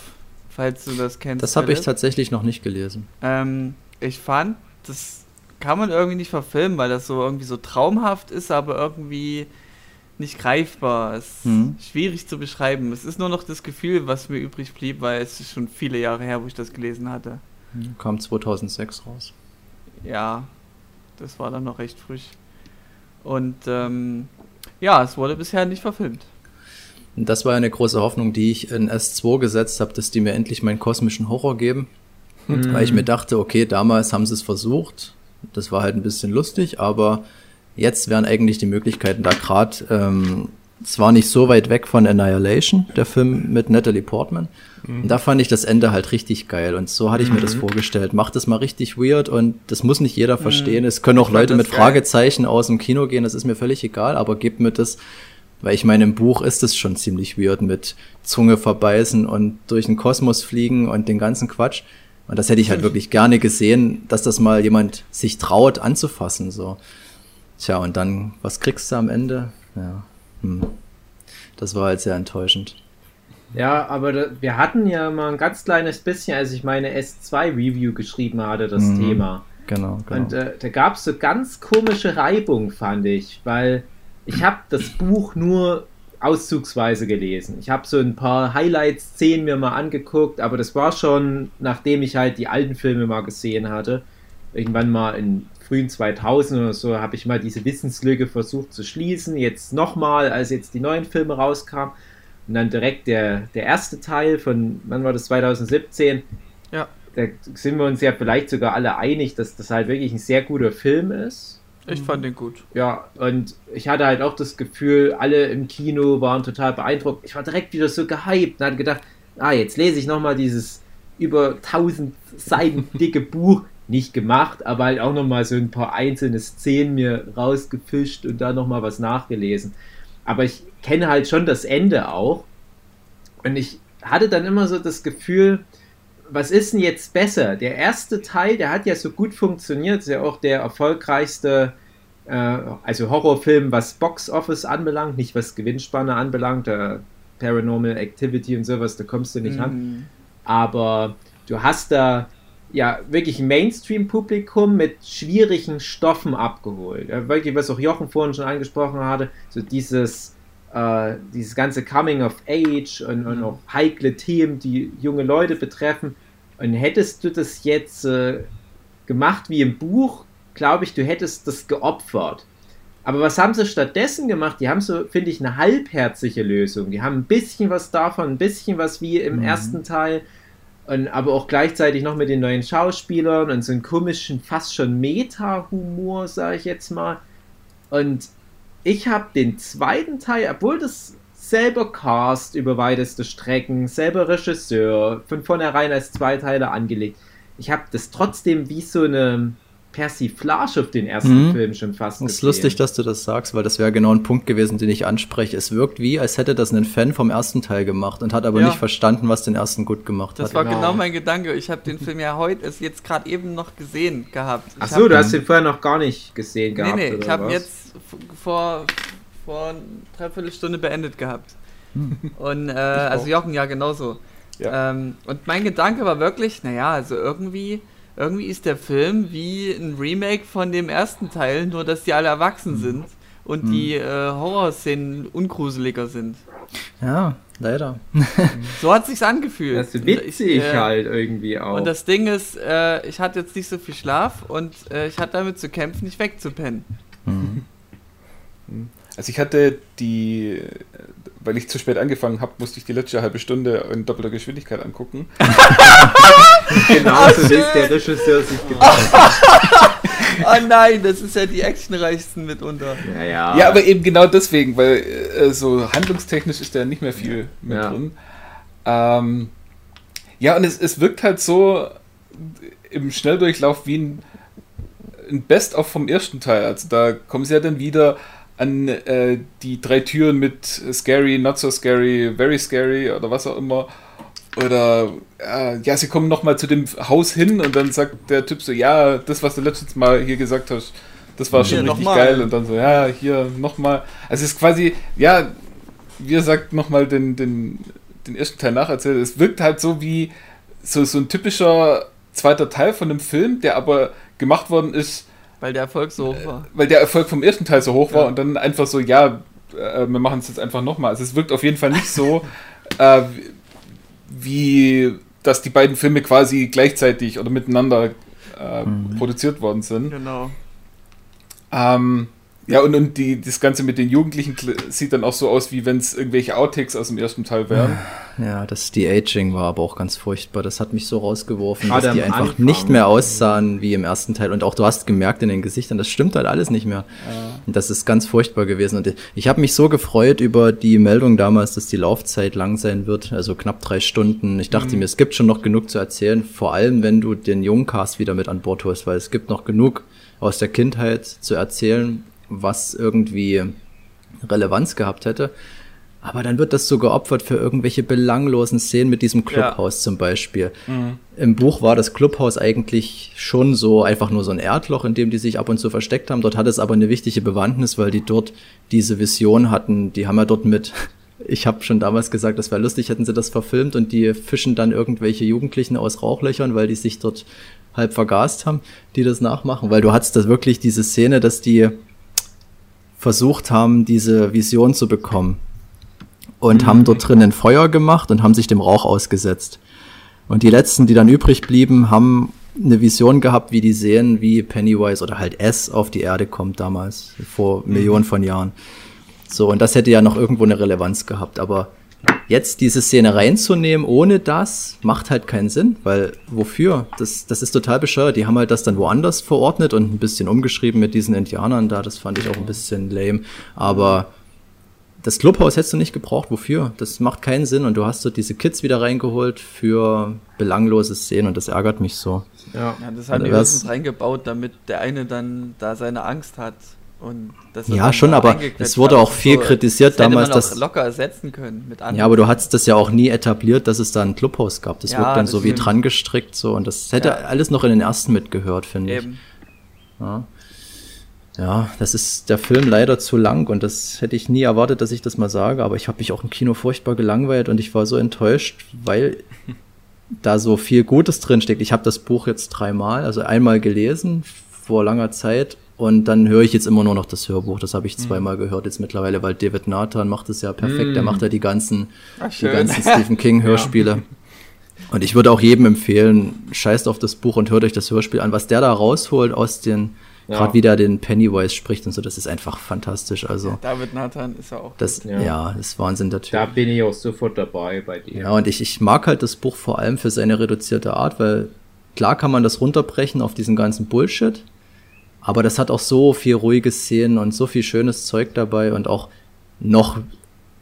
falls du das kennst. Das habe ich tatsächlich noch nicht gelesen. Ähm, ich fand, das kann man irgendwie nicht verfilmen, weil das so irgendwie so traumhaft ist, aber irgendwie nicht greifbar. Es ist Mhm. schwierig zu beschreiben. Es ist nur noch das Gefühl, was mir übrig blieb, weil es ist schon viele Jahre her, wo ich das gelesen hatte. Kam 2006 raus. Ja, das war dann noch recht frisch. Und ähm, ja, es wurde bisher nicht verfilmt. Und das war eine große Hoffnung, die ich in S2 gesetzt habe, dass die mir endlich meinen kosmischen Horror geben. Weil ich mir dachte, okay, damals haben sie es versucht. Das war halt ein bisschen lustig, aber jetzt wären eigentlich die Möglichkeiten da gerade ähm, zwar nicht so weit weg von Annihilation, der Film mit Natalie Portman. Und da fand ich das Ende halt richtig geil. Und so hatte ich mir das vorgestellt. Macht das mal richtig weird und das muss nicht jeder verstehen. Es können auch Ich Leute mit geil. Fragezeichen aus dem Kino gehen, das ist mir völlig egal, aber gebt mir das weil ich meine, im Buch ist es schon ziemlich weird mit Zunge verbeißen und durch den Kosmos fliegen und den ganzen Quatsch. Und das hätte ich halt wirklich gerne gesehen, dass das mal jemand sich traut anzufassen, so. Tja, und dann, was kriegst du am Ende? Ja. Hm. Das war halt sehr enttäuschend. Ja, aber da, wir hatten ja mal ein ganz kleines bisschen, als ich meine S2-Review geschrieben hatte, das Mhm. Thema. Genau, genau. Und äh, da gab es so ganz komische Reibung, fand ich, weil ich habe das Buch nur auszugsweise gelesen. Ich habe so ein paar Highlight-Szenen mir mal angeguckt, aber das war schon, nachdem ich halt die alten Filme mal gesehen hatte. Irgendwann mal in frühen 2000 oder so habe ich mal diese Wissenslücke versucht zu schließen. Jetzt nochmal, als jetzt die neuen Filme rauskamen. Und dann direkt der, der erste Teil von, wann war das, 2017? Ja. Da sind wir uns ja vielleicht sogar alle einig, dass das halt wirklich ein sehr guter Film ist. Ich fand den gut. Ja, und ich hatte halt auch das Gefühl, alle im Kino waren total beeindruckt. Ich war direkt wieder so gehypt und hatte gedacht, ah, jetzt lese ich nochmal dieses über 1000 Seiten dicke Buch. Nicht gemacht, aber halt auch nochmal so ein paar einzelne Szenen mir rausgefischt und da nochmal was nachgelesen. Aber ich kenne halt schon das Ende auch. Und ich hatte dann immer so das Gefühl, was ist denn jetzt besser? Der erste Teil, der hat ja so gut funktioniert, ist ja auch der erfolgreichste, äh, also Horrorfilm, was Box Office anbelangt, nicht was Gewinnspanne anbelangt, äh, Paranormal Activity und sowas, da kommst du nicht Mhm. an. Aber du hast da ja wirklich Mainstream-Publikum mit schwierigen Stoffen abgeholt. Ja, wirklich, was auch Jochen vorhin schon angesprochen hatte, so dieses, äh, dieses ganze Coming of Age und, und auch heikle Themen, die junge Leute betreffen. Und hättest du das jetzt äh, gemacht wie im Buch, glaube ich, du hättest das geopfert. Aber was haben sie stattdessen gemacht? Die haben so, finde ich, eine halbherzige Lösung. Die haben ein bisschen was davon, ein bisschen was wie im Mhm. ersten Teil, und, aber auch gleichzeitig noch mit den neuen Schauspielern und so einen komischen, fast schon Meta-Humor, sage ich jetzt mal. Und ich habe den zweiten Teil, obwohl das selber Cast über weiteste Strecken, selber Regisseur, von vornherein als Zweiteiler angelegt. Ich habe das trotzdem wie so eine Persiflage auf den ersten Mhm. Film schon fast Es ist lustig, dass du das sagst, weil das wäre genau ein Punkt gewesen, den ich anspreche. Es wirkt wie, als hätte das ein Fan vom ersten Teil gemacht und hat aber Ja. nicht verstanden, was den ersten gut gemacht Das hat. war Genau. genau mein Gedanke. Ich habe den Film ja heute, ist jetzt gerade eben noch gesehen gehabt. Ich Ach so, du hast den vorher noch gar nicht gesehen gehabt. Nee, nee, oder ich habe jetzt vor, vor einer Dreiviertelstunde beendet gehabt. Und, äh, also Jochen ja genauso. Ja. Ähm, und mein Gedanke war wirklich, naja, also irgendwie, irgendwie ist der Film wie ein Remake von dem ersten Teil, nur dass die alle erwachsen sind und die äh, Horrorszenen ungruseliger sind. Ja, leider. So hat sich's angefühlt. Das ist witzig Ich, äh, halt irgendwie auch. Und das Ding ist, äh, ich hatte jetzt nicht so viel Schlaf und äh, ich hatte damit zu kämpfen, nicht wegzupennen. Also ich hatte die, weil ich zu spät angefangen habe, musste ich die letzte halbe Stunde in doppelter Geschwindigkeit angucken. Genauso wie es der Regisseur sich gedacht hat. Oh nein, das ist ja die actionreichsten mitunter. Ja, ja. Ja, aber eben genau deswegen, weil äh, so handlungstechnisch ist da nicht mehr viel mit Ja. drin. Ähm, ja, und es, es wirkt halt so im Schnelldurchlauf wie ein, ein Best-of vom ersten Teil. Also da kommen sie ja dann wieder an äh, die drei Türen mit Scary, Not So Scary, Very Scary oder was auch immer. Oder äh, ja, sie kommen nochmal zu dem Haus hin und dann sagt der Typ so, ja, das, was du letztes Mal hier gesagt hast, das war schon Hier, richtig nochmal. geil. Und dann so, ja, hier nochmal. Also es ist quasi, ja, wie er sagt, nochmal den, den, den ersten Teil nacherzählt. Es wirkt halt so wie so, so ein typischer zweiter Teil von einem Film, der aber gemacht worden ist, Weil der Erfolg so hoch war. weil der Erfolg vom ersten Teil so hoch war Ja. und dann einfach so, ja, äh, wir machen es jetzt einfach nochmal. Also es wirkt auf jeden Fall nicht so, äh, wie- dass die beiden Filme quasi gleichzeitig oder miteinander äh, produziert worden sind. Genau. Ähm, ja, und, und die, das Ganze mit den Jugendlichen sieht dann auch so aus, wie wenn es irgendwelche Outtakes aus dem ersten Teil wären. Ja, das De-Aging war aber auch ganz furchtbar. Das hat mich so rausgeworfen, Gerade dass die einfach Anfang. nicht mehr aussahen wie im ersten Teil. Und auch du hast gemerkt in den Gesichtern, das stimmt halt alles nicht mehr. Und das ist ganz furchtbar gewesen. Und ich habe mich so gefreut über die Meldung damals, dass die Laufzeit lang sein wird, also knapp drei Stunden. Ich dachte mir, es gibt schon noch genug zu erzählen, vor allem wenn du den Jungcast wieder mit an Bord holst, weil es gibt noch genug aus der Kindheit zu erzählen, was irgendwie Relevanz gehabt hätte. Aber dann wird das so geopfert für irgendwelche belanglosen Szenen mit diesem Clubhaus zum Beispiel. Im Buch war das Clubhaus eigentlich schon so einfach nur so ein Erdloch, in dem die sich ab und zu versteckt haben. Dort hat es aber eine wichtige Bewandtnis, weil die dort diese Vision hatten. Die haben ja dort mit, ich habe schon damals gesagt, das wäre lustig, hätten sie das verfilmt und die fischen dann irgendwelche Jugendlichen aus Rauchlöchern, weil die sich dort halb vergast haben, die das nachmachen. Weil du hattest das wirklich diese Szene, dass die versucht haben, diese Vision zu bekommen. Und haben dort drin ein Feuer gemacht und haben sich dem Rauch ausgesetzt. Und die letzten, die dann übrig blieben, haben eine Vision gehabt, wie die sehen, wie Pennywise oder halt S auf die Erde kommt damals, vor Millionen von Jahren. So, und das hätte ja noch irgendwo eine Relevanz gehabt. Aber jetzt diese Szene reinzunehmen, ohne das, macht halt keinen Sinn, weil wofür? Das, das ist total bescheuert. Die haben halt das dann woanders verordnet und ein bisschen umgeschrieben mit diesen Indianern da. Das fand ich auch ein bisschen lame. Aber das Clubhaus hättest du nicht gebraucht. Wofür? Das macht keinen Sinn. Und du hast so diese Kids wieder reingeholt für belanglose Szenen und das ärgert mich so. Ja. Ja, das haben Also die höchstens reingebaut, damit der eine dann da seine Angst hat. Ja, schon, aber es wurde auch viel kritisiert das hätte damals, man auch dass- locker ersetzen können mit anderen. Ja, aber du hattest das ja auch nie etabliert, dass es da ein Clubhaus gab. Das Ja, wird dann das so wie dran gestrickt so und das hätte Ja. alles noch in den ersten mitgehört, finde ich. Ja. ja, das ist der Film leider zu lang und das hätte ich nie erwartet, dass ich das mal sage, aber ich habe mich auch im Kino furchtbar gelangweilt und ich war so enttäuscht, weil da so viel Gutes drin steckt. Ich habe das Buch jetzt dreimal, also einmal gelesen vor langer Zeit und dann höre ich jetzt immer nur noch das Hörbuch. Das habe ich zweimal gehört jetzt mittlerweile, weil David Nathan macht es ja perfekt. Der macht ja die ganzen, Ach, die ganzen Stephen King Hörspiele. Und ich würde auch jedem empfehlen, scheißt auf das Buch und hört euch das Hörspiel an. Was der da rausholt aus den, Ja. gerade wie der den Pennywise spricht und so, das ist einfach fantastisch. Also David Nathan ist ja auch. das, Ja. ja, das ist Wahnsinn, der Typ. Da bin ich auch sofort dabei bei dir. Ja, und ich, ich mag halt das Buch vor allem für seine reduzierte Art, weil klar kann man das runterbrechen auf diesen ganzen Bullshit, aber das hat auch so viel ruhige Szenen und so viel schönes Zeug dabei und auch noch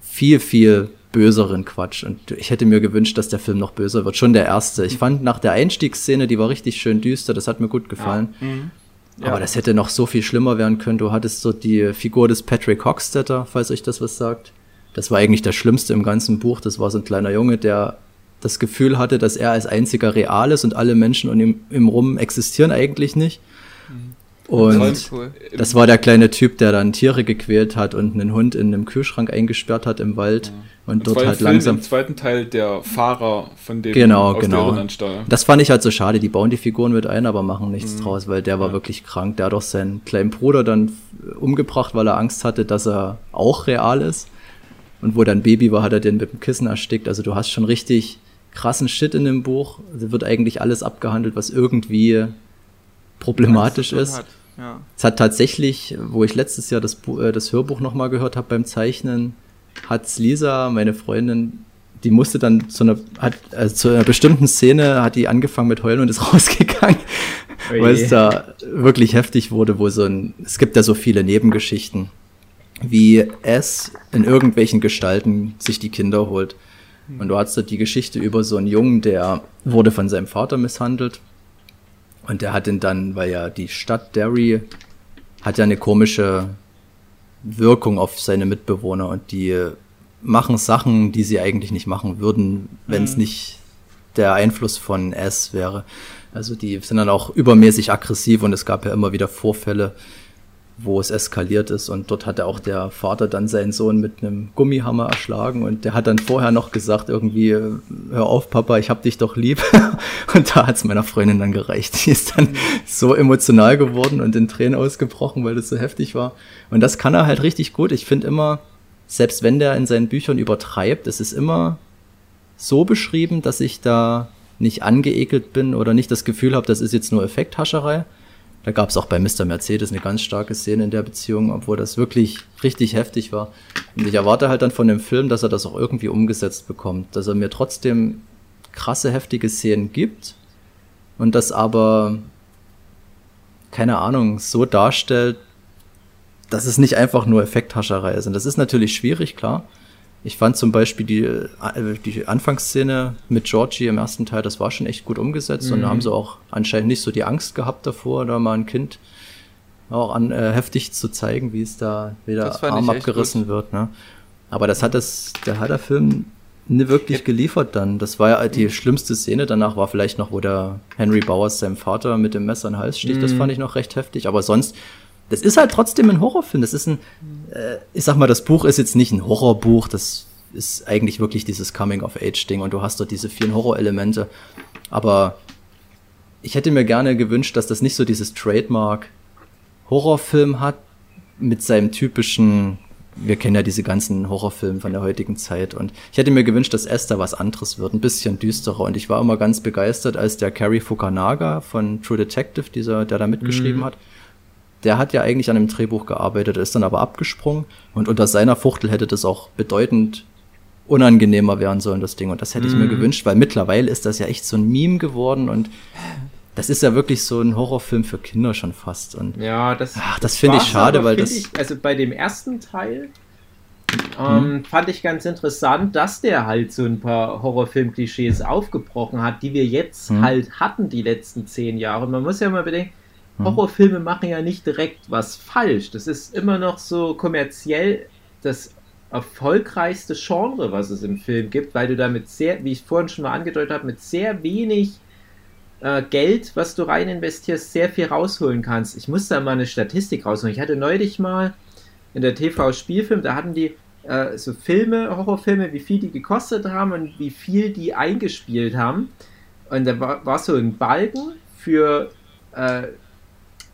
viel, viel böseren Quatsch. Und ich hätte mir gewünscht, dass der Film noch böser wird. Schon der erste. Ich fand nach der Einstiegsszene, die war richtig schön düster, das hat mir gut gefallen. Ja. Aber das hätte noch so viel schlimmer werden können. Du hattest so die Figur des Patrick Hockstetter, falls euch das was sagt. Das war eigentlich der Schlimmste im ganzen Buch. Das war so ein kleiner Junge, der das Gefühl hatte, dass er als einziger real ist und alle Menschen um ihn im Rum existieren eigentlich nicht. Und Das war cool. das war der kleine Typ, der dann Tiere gequält hat und einen Hund in einem Kühlschrank eingesperrt hat im Wald und Das dort halt Film langsam im zweiten Teil der Fahrer von dem Genau, aus genau. der. Das fand ich halt so schade. Die bauen die Figuren mit ein, aber machen nichts Mhm. draus, weil der war wirklich krank. Der hat auch seinen kleinen Bruder dann umgebracht, weil er Angst hatte, dass er auch real ist. Und wo dann Baby war, hat er den mit dem Kissen erstickt. Also du hast schon richtig krassen Shit in dem Buch. Also wird eigentlich alles abgehandelt, was irgendwie problematisch ist. hat. Ja. Es hat tatsächlich, wo ich letztes Jahr das, äh, das Hörbuch nochmal gehört habe beim Zeichnen, hat's Lisa, meine Freundin, die musste dann zu einer, hat, also zu einer bestimmten Szene, hat die angefangen mit Heulen und ist rausgegangen, Oje. weil es da wirklich heftig wurde, wo so ein, es gibt ja so viele Nebengeschichten, wie es in irgendwelchen Gestalten sich die Kinder holt. Und du hast da die Geschichte über so einen Jungen, der wurde von seinem Vater misshandelt. Und der hat ihn dann, weil ja die Stadt Derry hat ja eine komische Wirkung auf seine Mitbewohner und die machen Sachen, die sie eigentlich nicht machen würden, wenn es nicht der Einfluss von S wäre. Also die sind dann auch übermäßig aggressiv und es gab ja immer wieder Vorfälle, wo es eskaliert ist und dort hatte auch der Vater dann seinen Sohn mit einem Gummihammer erschlagen und der hat dann vorher noch gesagt irgendwie, hör auf Papa, ich hab dich doch lieb und da hat's meiner Freundin dann gereicht. Die ist dann so emotional geworden und in Tränen ausgebrochen, weil das so heftig war und das kann er halt richtig gut. Ich finde immer, selbst wenn der in seinen Büchern übertreibt, es ist immer so beschrieben, dass ich da nicht angeekelt bin oder nicht das Gefühl habe, das ist jetzt nur Effekthascherei. Da gab es auch bei Mr. Mercedes eine ganz starke Szene in der Beziehung, obwohl das wirklich richtig heftig war. Und ich erwarte halt dann von dem Film, dass er das auch irgendwie umgesetzt bekommt, dass er mir trotzdem krasse, heftige Szenen gibt und das aber, keine Ahnung, so darstellt, dass es nicht einfach nur Effekthascherei ist. Und das ist natürlich schwierig, klar. Ich fand zum Beispiel die, äh, die Anfangsszene mit Georgie im ersten Teil, das war schon echt gut umgesetzt und da haben sie auch anscheinend nicht so die Angst gehabt davor, da mal ein Kind auch an, äh, heftig zu zeigen, wie es da wieder Arm abgerissen wird. Ne? Aber das hat das, der hat der Film nie wirklich geliefert dann. Das war ja die schlimmste Szene. Danach war vielleicht noch, wo der Henry Bowers seinem Vater mit dem Messer in den Hals sticht. Das fand ich noch recht heftig. Aber sonst, das ist halt trotzdem ein Horrorfilm. Das ist ein, äh, ich sag mal, das Buch ist jetzt nicht ein Horrorbuch. Das ist eigentlich wirklich dieses Coming-of-Age-Ding und du hast dort diese vielen Horrorelemente. Aber ich hätte mir gerne gewünscht, dass das nicht so dieses Trademark Horrorfilm hat, mit seinem typischen, wir kennen ja diese ganzen Horrorfilme von der heutigen Zeit und ich hätte mir gewünscht, dass Esther was anderes wird, ein bisschen düsterer und ich war immer ganz begeistert, als der Cary Fukunaga von True Detective, dieser, der da mitgeschrieben Mhm. hat, der hat ja eigentlich an einem Drehbuch gearbeitet, ist dann aber abgesprungen und unter seiner Fuchtel hätte das auch bedeutend unangenehmer werden sollen, das Ding. Und das hätte ich mir Mhm. gewünscht, weil mittlerweile ist das ja echt so ein Meme geworden und das ist ja wirklich so ein Horrorfilm für Kinder schon fast. Und Ja, das, ach, das finde ich schade, weil das. Ich, also bei dem ersten Teil ähm, fand ich ganz interessant, dass der halt so ein paar Horrorfilm-Klischees aufgebrochen hat, die wir jetzt Mhm. halt hatten die letzten zehn Jahre. Man muss ja mal bedenken. Horrorfilme machen ja nicht direkt was falsch. Das ist immer noch so kommerziell das erfolgreichste Genre, was es im Film gibt, weil du damit sehr, wie ich vorhin schon mal angedeutet habe, mit sehr wenig äh, Geld, was du rein investierst, sehr viel rausholen kannst. Ich muss da mal eine Statistik rausholen. Ich hatte neulich mal in der TV-Spielfilm, da hatten die äh, so Filme, Horrorfilme, wie viel die gekostet haben und wie viel die eingespielt haben. Und da war, war so ein Balken für äh,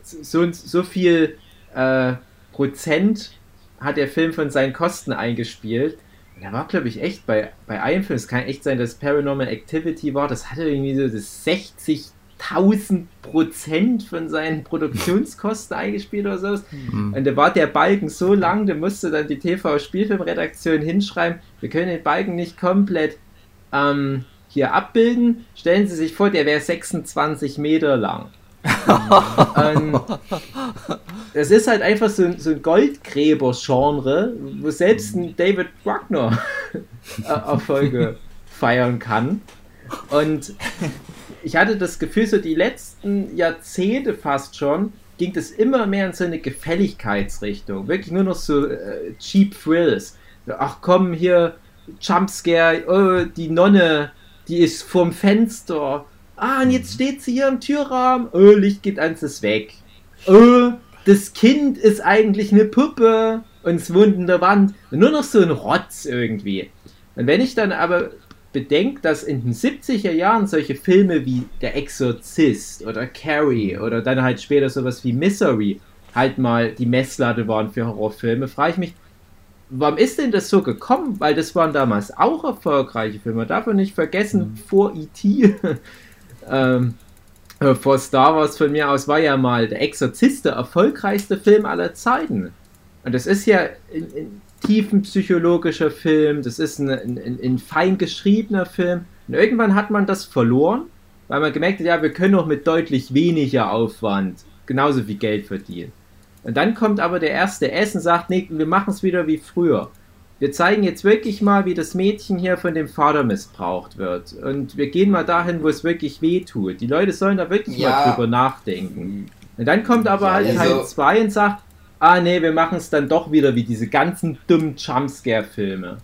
so, so viel äh, Prozent hat der Film von seinen Kosten eingespielt. Und da war, glaube ich, echt bei, bei einem Film, es kann echt sein, dass Paranormal Activity war, das hatte irgendwie so das 60.000 Prozent von seinen Produktionskosten eingespielt oder so. Hm. Und da war der Balken so lang, da musste dann die TV-Spielfilmredaktion hinschreiben, wir können den Balken nicht komplett ähm, hier abbilden. Stellen Sie sich vor, der wäre 26 Meter lang. Ähm, das ist halt einfach so, ein- so ein Goldgräber-Genre, wo selbst ein David äh, Erfolge feiern kann. Und ich hatte das Gefühl, so die letzten Jahrzehnte fast schon, ging das immer mehr in so eine Gefälligkeitsrichtung. Wirklich nur noch so äh, Cheap Thrills. Ach komm, hier Jumpscare, oh, die Nonne, die ist vorm Fenster. Ah, und jetzt steht sie hier im Türrahmen. Oh, Licht geht ans, ist weg. Oh, das Kind ist eigentlich eine Puppe und es wohnt in der Wand. Und nur noch so ein Rotz irgendwie. Und wenn ich dann aber bedenke, dass in den 70er Jahren solche Filme wie Der Exorzist oder Carrie oder dann halt später sowas wie Misery halt mal die Messlatte waren für Horrorfilme, frage ich mich, warum ist denn das so gekommen? Weil das waren damals auch erfolgreiche Filme. Man darf man nicht vergessen, vor E.T., ähm, äh, vor Star Wars von mir aus war ja mal der Exorzist der erfolgreichste Film aller Zeiten. Und das ist ja ein, ein tiefenpsychologischer Film, das ist ein, ein, ein fein geschriebener Film. Und irgendwann hat man das verloren, weil man gemerkt hat, ja, wir können auch mit deutlich weniger Aufwand genauso viel Geld verdienen. Und dann kommt aber der erste S und sagt, nee, wir machen es wieder wie früher. Wir zeigen jetzt wirklich mal, wie das Mädchen hier von dem Vater missbraucht wird. Und wir gehen mal dahin, wo es wirklich weh tut. Die Leute sollen da wirklich Ja. mal drüber nachdenken. Und dann kommt aber Ja, halt also- Teil 2 und sagt, ah nee, wir machen es dann doch wieder wie diese ganzen dummen Jumpscare-Filme.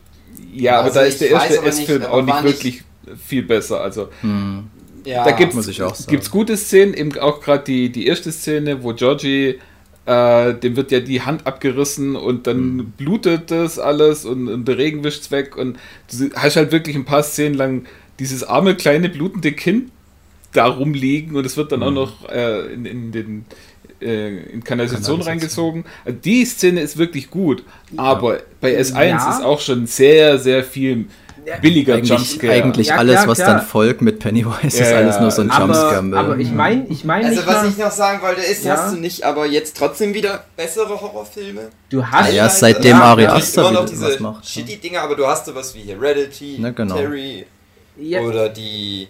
Ja, aber Also da ich ist der erste aber S-Film aber auch nicht wirklich viel besser. Also Hm. Ja, da sagen. gibt's gute Szenen, eben auch gerade die, die erste Szene, wo Georgie, äh, dem wird ja die Hand abgerissen und dann Mhm. blutet das alles und, und der Regen wischt's weg und du hast halt wirklich ein paar Szenen lang dieses arme, kleine, blutende Kind da rumliegen und es wird dann Mhm. auch noch äh, in, in den äh, in Kanalisation reingezogen. Also die Szene ist wirklich gut, aber bei S1 Ja. ist auch schon sehr, sehr viel billiger Eigentlich, Jumpscare. eigentlich Ja, alles, klar, was klar. dann folgt mit Pennywise, ist Ja, alles nur so ein ja. Jumpscare. Aber, aber ich meine, ich meine Also nicht was mal, ich noch sagen wollte, ist, Ja. hast du nicht aber jetzt trotzdem wieder bessere Horrorfilme? du hast Ja, Teilweise- seitdem Ja, Ari Aster immer noch wieder diese was macht, shitty Dinger, aber du hast sowas wie Heredity, Na, genau. Terry ja, oder die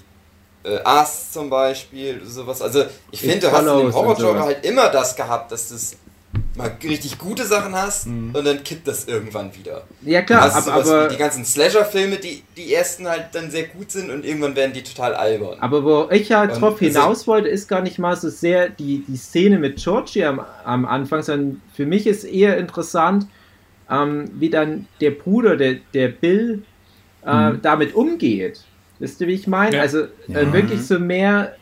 äh, Us zum Beispiel, sowas. Also ich finde, du hast in dem Horror-Genre halt immer das gehabt, dass du mal richtig gute Sachen hast Mhm. und dann kippt das irgendwann wieder. ja klar, hast aber, sowas aber, die ganzen Slasher-Filme, die die ersten halt dann sehr gut sind und irgendwann werden die total albern. aber wo ich ja Und drauf hinaus wollte, ist gar nicht mal so sehr die, die Szene mit Georgie am, am Anfang, sondern für mich ist eher interessant, ähm, wie dann der Bruder, der, der Bill, äh, damit umgeht. Wisst ihr, wie ich meine? Ja. Also äh, Ja. wirklich so mehr,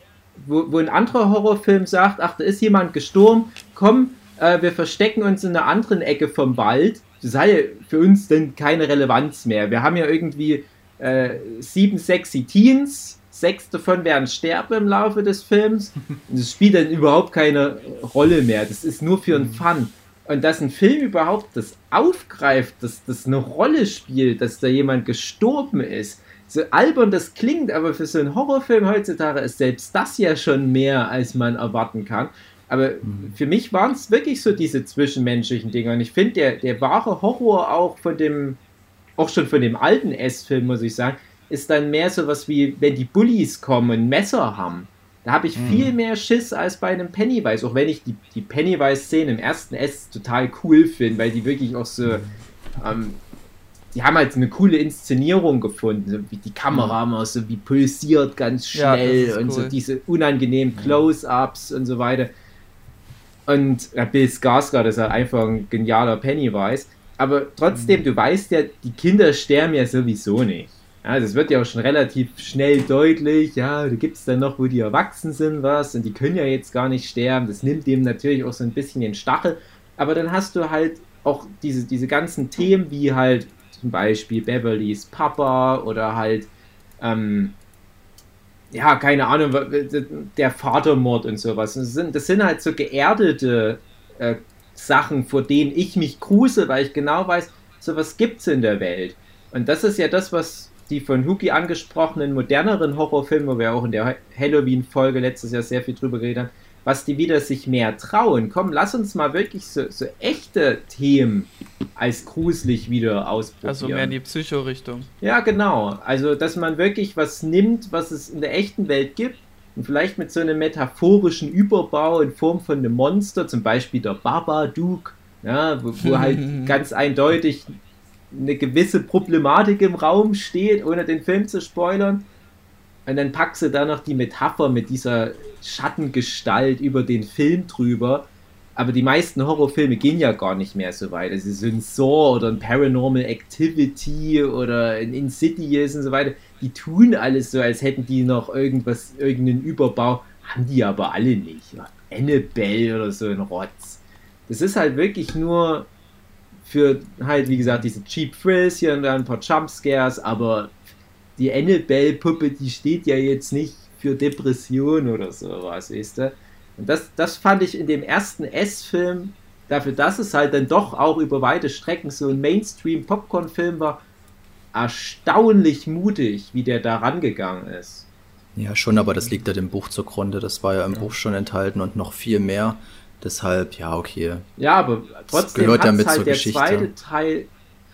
wo, wo ein anderer Horrorfilm sagt, ach, da ist jemand gestorben, komm, äh, wir verstecken uns in einer anderen Ecke vom Wald. Das hat ja für uns dann keine Relevanz mehr. Wir haben ja irgendwie äh, sieben sexy Teens, sechs davon werden sterben im Laufe des Films. Und das spielt dann überhaupt keine Rolle mehr. Das ist nur für einen Fun. Und dass ein Film überhaupt das aufgreift, dass das eine Rolle spielt, dass da jemand gestorben ist. So albern das klingt, aber für so einen Horrorfilm heutzutage ist selbst das ja schon mehr, als man erwarten kann. Aber mhm. für mich waren es wirklich so diese zwischenmenschlichen Dinge. Und ich finde, der, der wahre Horror auch von dem, auch schon von dem alten S-Film, muss ich sagen, ist dann mehr so was wie, wenn die Bullies kommen und Messer haben. Da habe ich mhm. viel mehr Schiss als bei einem Pennywise, auch wenn ich die, die Pennywise-Szene im ersten S total cool finde, weil die wirklich auch so, mhm. ähm, die haben halt eine coole Inszenierung gefunden, so wie die Kamera mhm. immer so wie pulsiert ganz schnell ja, und cool. so diese unangenehmen Close-Ups und so weiter. Und ja, Bill Skarsgård ist halt einfach ein genialer Pennywise. Aber trotzdem, mhm. du weißt ja, die Kinder sterben ja sowieso nicht. Ja, das wird ja auch schon relativ schnell deutlich. Ja, da gibt es dann noch, wo die erwachsen sind, was. Und die können ja jetzt gar nicht sterben. Das nimmt dem natürlich auch so ein bisschen den Stachel. Aber dann hast du halt auch diese, diese ganzen Themen, wie halt zum Beispiel Beverlys Papa oder halt ähm, ja, keine Ahnung, der Vatermord und sowas. Das sind, das sind halt so geerdete äh, Sachen, vor denen ich mich gruse, weil ich genau weiß, sowas gibt es in der Welt. Und das ist ja das, was die von Huki angesprochenen moderneren Horrorfilme, wo wir auch in der Halloween-Folge letztes Jahr sehr viel drüber geredet haben, was die wieder sich mehr trauen. Komm, lass uns mal wirklich so, so echte Themen als gruselig wieder ausprobieren. Also mehr in die Psycho-Richtung. Ja, genau. Also, dass man wirklich was nimmt, was es in der echten Welt gibt und vielleicht mit so einem metaphorischen Überbau in Form von einem Monster, zum Beispiel der Babadook, ja, wo, wo halt ganz eindeutig eine gewisse Problematik im Raum steht, ohne den Film zu spoilern. Und dann packst du da noch die Metapher mit dieser Schattengestalt über den Film drüber. Aber die meisten Horrorfilme gehen ja gar nicht mehr so weit. Also so ein Saw oder ein Paranormal Activity oder ein Insidious und so weiter, die tun alles so, als hätten die noch irgendwas, irgendeinen Überbau. Haben die aber alle nicht. Annabelle oder so ein Rotz. Das ist halt wirklich nur für halt, wie gesagt, diese Cheap Thrills hier und da ein paar Jumpscares, aber die Annabelle-Puppe, die steht ja jetzt nicht für Depression oder sowas, weißt du? Und das, das fand ich in dem ersten S-Film, dafür, dass es halt dann doch auch über weite Strecken so ein Mainstream-Popcorn-Film war, erstaunlich mutig, wie der da rangegangen ist. Ja, schon, aber das liegt ja dem Buch zugrunde. Das war ja im ja. Buch schon enthalten und noch viel mehr. Deshalb, ja, okay. Ja, aber trotzdem gehört ja mit halt zur der Geschichte. zweite Teil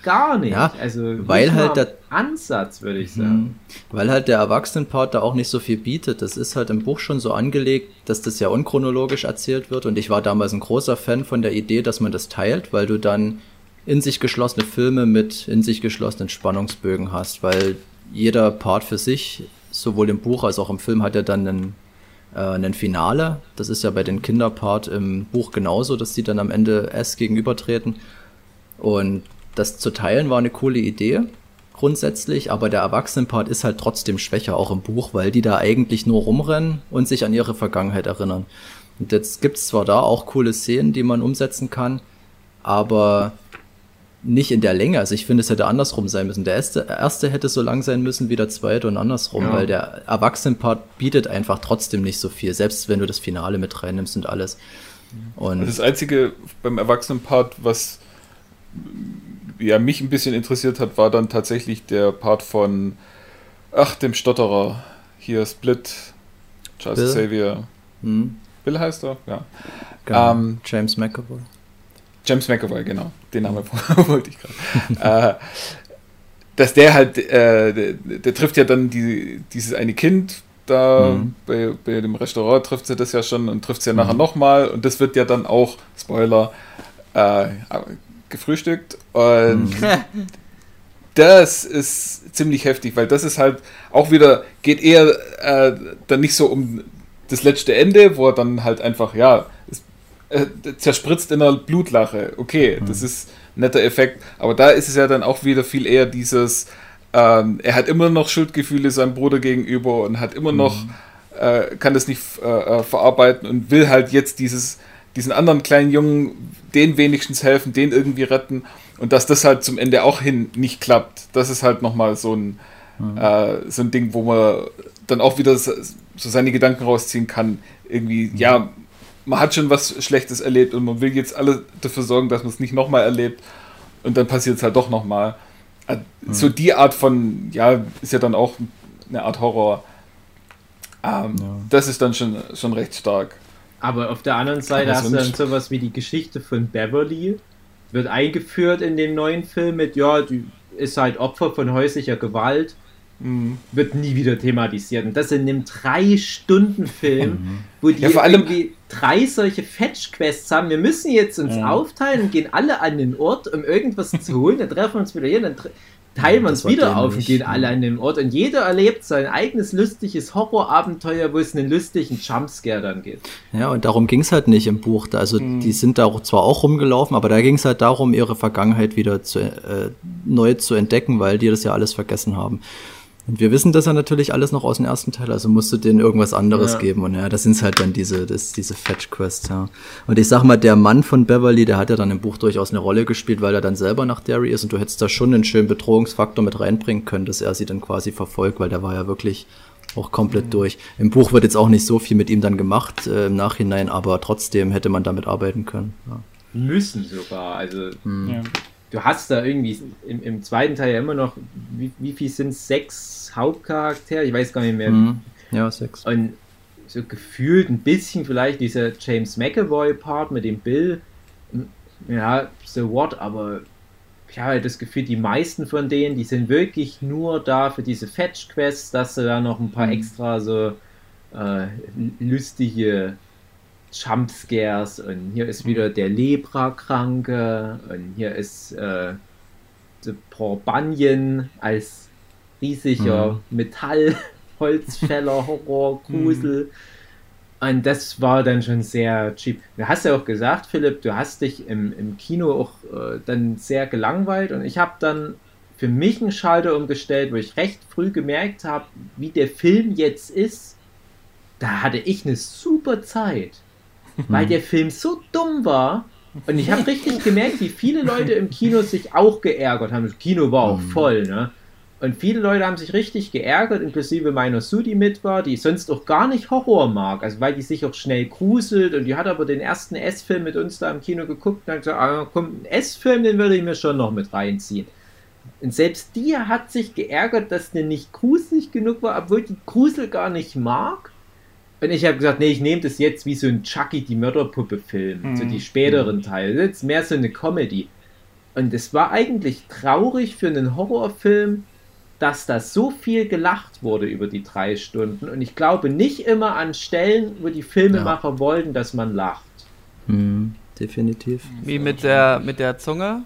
gar nicht. Ja, also weil halt der Ansatz, würde ich sagen. Mhm. Weil halt der Erwachsenenpart da auch nicht so viel bietet. Das ist halt im Buch schon so angelegt, dass das ja unchronologisch erzählt wird. Und ich war damals ein großer Fan von der Idee, dass man das teilt, weil du dann in sich geschlossene Filme mit in sich geschlossenen Spannungsbögen hast, weil jeder Part für sich, sowohl im Buch als auch im Film, hat ja dann einen, äh, einen Finale. Das ist ja bei den Kinderpart im Buch genauso, dass die dann am Ende S gegenübertreten. Und das zu teilen war eine coole Idee grundsätzlich, aber der Erwachsenenpart ist halt trotzdem schwächer, auch im Buch, weil die da eigentlich nur rumrennen und sich an ihre Vergangenheit erinnern. Und jetzt gibt es zwar da auch coole Szenen, die man umsetzen kann, aber nicht in der Länge. Also ich finde, es hätte andersrum sein müssen. Der erste, erste hätte so lang sein müssen wie der zweite und andersrum, ja. weil der Erwachsenenpart bietet einfach trotzdem nicht so viel, selbst wenn du das Finale mit reinnimmst und alles. Und das Einzige beim Erwachsenenpart, was ja, mich ein bisschen interessiert hat, war dann tatsächlich der Part von, ach, dem Stotterer. Hier Split, Charles Bill? Xavier. Hm. Bill heißt er, ja. Genau. Ähm, James McAvoy. James McAvoy, genau. Den Namen wollte ich gerade. äh, dass der halt, äh, der, der, trifft ja dann die, dieses eine Kind da mhm. bei, bei dem Restaurant, trifft sie das ja schon und trifft sie ja mhm. nachher nochmal und das wird ja dann auch, Spoiler, äh, gefrühstückt und mhm. das ist ziemlich heftig, weil das ist halt auch wieder, geht eher äh, dann nicht so um das letzte Ende, wo er dann halt einfach, ja, es, äh, zerspritzt in einer Blutlache. Okay, mhm. das ist ein netter Effekt, aber da ist es ja dann auch wieder viel eher dieses, ähm, er hat immer noch Schuldgefühle seinem Bruder gegenüber und hat immer mhm. noch, äh, kann das nicht äh, äh, verarbeiten und will halt jetzt dieses diesen anderen kleinen Jungen, den wenigstens helfen, den irgendwie retten und dass das halt zum Ende auch hin nicht klappt. Das ist halt nochmal so ein, mhm. äh, so ein Ding, wo man dann auch wieder so, seine Gedanken rausziehen kann. Irgendwie, mhm. ja, man hat schon was Schlechtes erlebt und man will jetzt alle dafür sorgen, dass man es nicht nochmal erlebt und dann passiert es halt doch nochmal. Äh, so die Art von, ja, ist ja dann auch eine Art Horror. Ähm, Ja. Das ist dann schon, schon recht stark. Aber auf der anderen Seite hast du dann sowas wie die Geschichte von Beverly. Wird eingeführt in dem neuen Film mit, ja, die ist halt Opfer von häuslicher Gewalt. Mhm. Wird nie wieder thematisiert. Und das in einem drei Stunden Film, wo die Ja, vor allem- irgendwie drei solche Fetch-Quests haben. Wir müssen jetzt uns Ja. aufteilen und gehen alle an den Ort, um irgendwas zu holen. Dann treffen wir uns wieder hier, dann teilen wir uns wieder auf und gehen alle an den Ort. Und jeder erlebt sein eigenes lustiges Horrorabenteuer, wo es einen lustigen Jumpscare dann gibt. Ja, und darum ging es halt nicht im Buch. Also Mhm. die sind da auch zwar auch rumgelaufen, aber da ging es halt darum, ihre Vergangenheit wieder zu, äh, neu zu entdecken, weil die das ja alles vergessen haben. Und wir wissen das ja natürlich alles noch aus dem ersten Teil, also musst du denen irgendwas anderes Ja. geben. Und ja, das sind halt dann diese, das, diese Fetch-Quests, ja. Und ich sag mal, der Mann von Beverly, der hat ja dann im Buch durchaus eine Rolle gespielt, weil er dann selber nach Derry ist und du hättest da schon einen schönen Bedrohungsfaktor mit reinbringen können, dass er sie dann quasi verfolgt, weil der war ja wirklich auch komplett durch. Im Buch wird jetzt auch nicht so viel mit ihm dann gemacht äh, im Nachhinein, aber trotzdem hätte man damit arbeiten können. Ja. Müssen sogar. Also Ja. Du hast da irgendwie im, im zweiten Teil ja immer noch, wie, wie viel sind es? Sechs Hauptcharaktere? Ich weiß gar nicht mehr. Mhm. Ja, sechs. Und so gefühlt ein bisschen vielleicht dieser James McAvoy-Part mit dem Bill. Ja, so what, aber ich habe halt das Gefühl, die meisten von denen, die sind wirklich nur da für diese Fetch-Quests, dass sie da noch ein paar extra so äh, lustige Jumpscares und hier ist wieder der Lepra-Kranke und hier ist äh, der Paul Bunyan als riesiger Metallholzfäller, Horror, Grusel. Und das war dann schon sehr cheap. Du hast ja auch gesagt, Philipp, du hast dich im, im Kino auch äh, dann sehr gelangweilt und ich habe dann für mich einen Schalter umgestellt, wo ich recht früh gemerkt habe, wie der Film jetzt ist. Da hatte ich eine super Zeit, weil der Film so dumm war. Und ich habe richtig gemerkt, wie viele Leute im Kino sich auch geärgert haben. Das Kino war auch voll, ne? Und viele Leute haben sich richtig geärgert, inklusive meiner Sue, die mit war, die sonst auch gar nicht Horror mag, also weil die sich auch schnell gruselt und die hat aber den ersten S-Film mit uns da im Kino geguckt und hat gesagt, ah, komm, einen S-Film, den würde ich mir schon noch mit reinziehen. Und selbst die hat sich geärgert, dass der nicht gruselig genug war, obwohl die Grusel gar nicht mag. Und ich habe gesagt, nee, ich nehme das jetzt wie so ein Chucky, die Mörderpuppe-Film, so die späteren Teile. Das ist jetzt mehr so eine Comedy. Und es war eigentlich traurig für einen Horrorfilm, dass da so viel gelacht wurde über die drei Stunden. Und ich glaube nicht immer an Stellen, wo die Filmemacher wollten, dass man lacht. Mhm, definitiv. Wie mit der, mit der Zunge,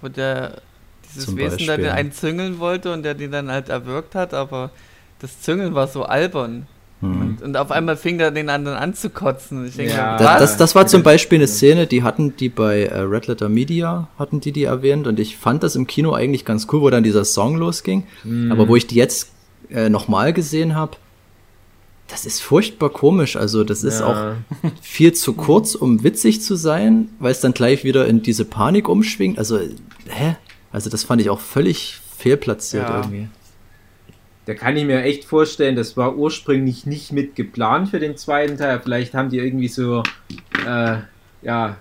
wo der dieses Zum Wesen da Beispiel. den einen züngeln wollte und der den dann halt erwürgt hat, aber das Züngeln war so albern. Mhm. Und, und auf einmal fing er den anderen an zu kotzen. Und ich denke, Ja. Da, was? das, das war zum Beispiel eine Szene, die hatten die bei äh, Red Letter Media, hatten die die erwähnt und ich fand das im Kino eigentlich ganz cool, wo dann dieser Song losging. Aber wo ich die jetzt äh, nochmal gesehen habe, das ist furchtbar komisch. Also das ist auch Ja. viel zu kurz, um witzig zu sein, weil es dann gleich wieder in diese Panik umschwingt. Also, hä? Also das fand ich auch völlig fehlplatziert Ja. irgendwie. Da kann ich mir echt vorstellen, das war ursprünglich nicht mit geplant für den zweiten Teil. Vielleicht haben die irgendwie so, äh, ja,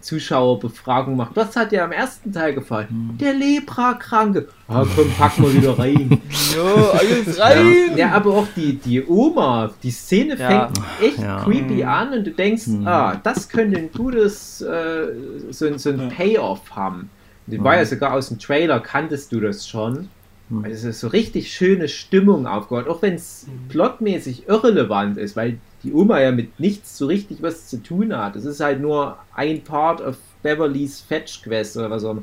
Zuschauerbefragung gemacht. Was hat dir am ersten Teil gefallen? Der Lepra-Kranke. Ah, komm, pack mal wieder rein. Jo, alles rein! ja, aber auch die, die Oma, die Szene Ja. fängt echt Ja. creepy an und du denkst, ah, das könnte ein gutes, äh, so, ein- so ein Payoff haben. Die war ja sogar aus dem Trailer, kanntest du das schon. Weil es ist so richtig schöne Stimmung aufgebaut, auch wenn es plotmäßig irrelevant ist, weil die Oma ja mit nichts so richtig was zu tun hat. Es ist halt nur ein Part of Beverly's Fetch Quest oder was auch immer.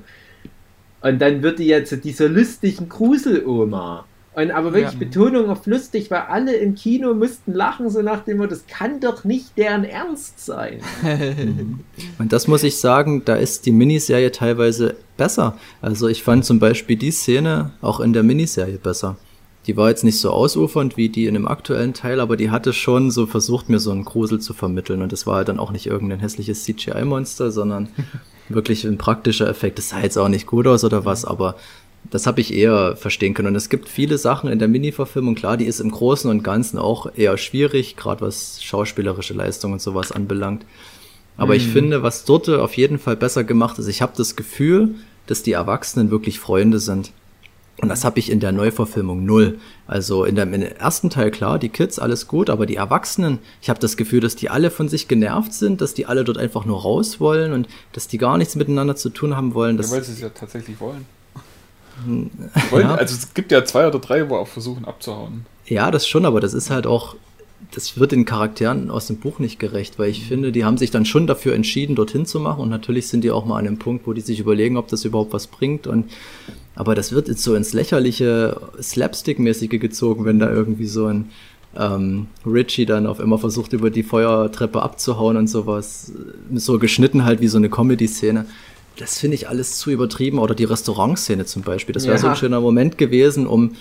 Und dann wird die ja zu dieser lustigen Grusel-Oma. Und aber wirklich Ja. Betonung auf lustig, weil alle im Kino mussten lachen, so nach dem Motto, das kann doch nicht deren Ernst sein. Und das muss ich sagen, da ist die Miniserie teilweise besser. Also ich fand zum Beispiel die Szene auch in der Miniserie besser. Die war jetzt nicht so ausufernd wie die in dem aktuellen Teil, aber die hatte schon so versucht, mir so einen Grusel zu vermitteln. Und das war halt dann auch nicht irgendein hässliches CGI-Monster, sondern wirklich ein praktischer Effekt. Das sah jetzt auch nicht gut aus oder was, aber Das habe ich eher verstehen können. Und es gibt viele Sachen in der Mini-Verfilmung, klar, die ist im Großen und Ganzen auch eher schwierig, gerade was schauspielerische Leistung und sowas anbelangt. Aber ich finde, was dort auf jeden Fall besser gemacht ist, ich habe das Gefühl, dass die Erwachsenen wirklich Freunde sind. Und das habe ich in der Neuverfilmung null. Also in dem, in dem ersten Teil klar, die Kids, alles gut, aber die Erwachsenen, ich habe das Gefühl, dass die alle von sich genervt sind, dass die alle dort einfach nur raus wollen und dass die gar nichts miteinander zu tun haben wollen. Ja, Das, weil sie es ja tatsächlich wollen. Wollen Ja. Also es gibt ja zwei oder drei, wo auch versuchen abzuhauen. Ja, das schon, aber das ist halt auch, das wird den Charakteren aus dem Buch nicht gerecht, weil ich finde, die haben sich dann schon dafür entschieden, dorthin zu machen und natürlich sind die auch mal an einem Punkt, wo die sich überlegen, ob das überhaupt was bringt und aber das wird jetzt so ins lächerliche Slapstick-mäßige gezogen, wenn da irgendwie so ein ähm, Richie dann auf immer versucht, über die Feuertreppe abzuhauen und sowas. So geschnitten halt wie so eine Comedy-Szene. Das finde ich alles zu übertrieben. Oder die Restaurantszene zum Beispiel. Das wäre so Ja. ein schöner Moment gewesen, um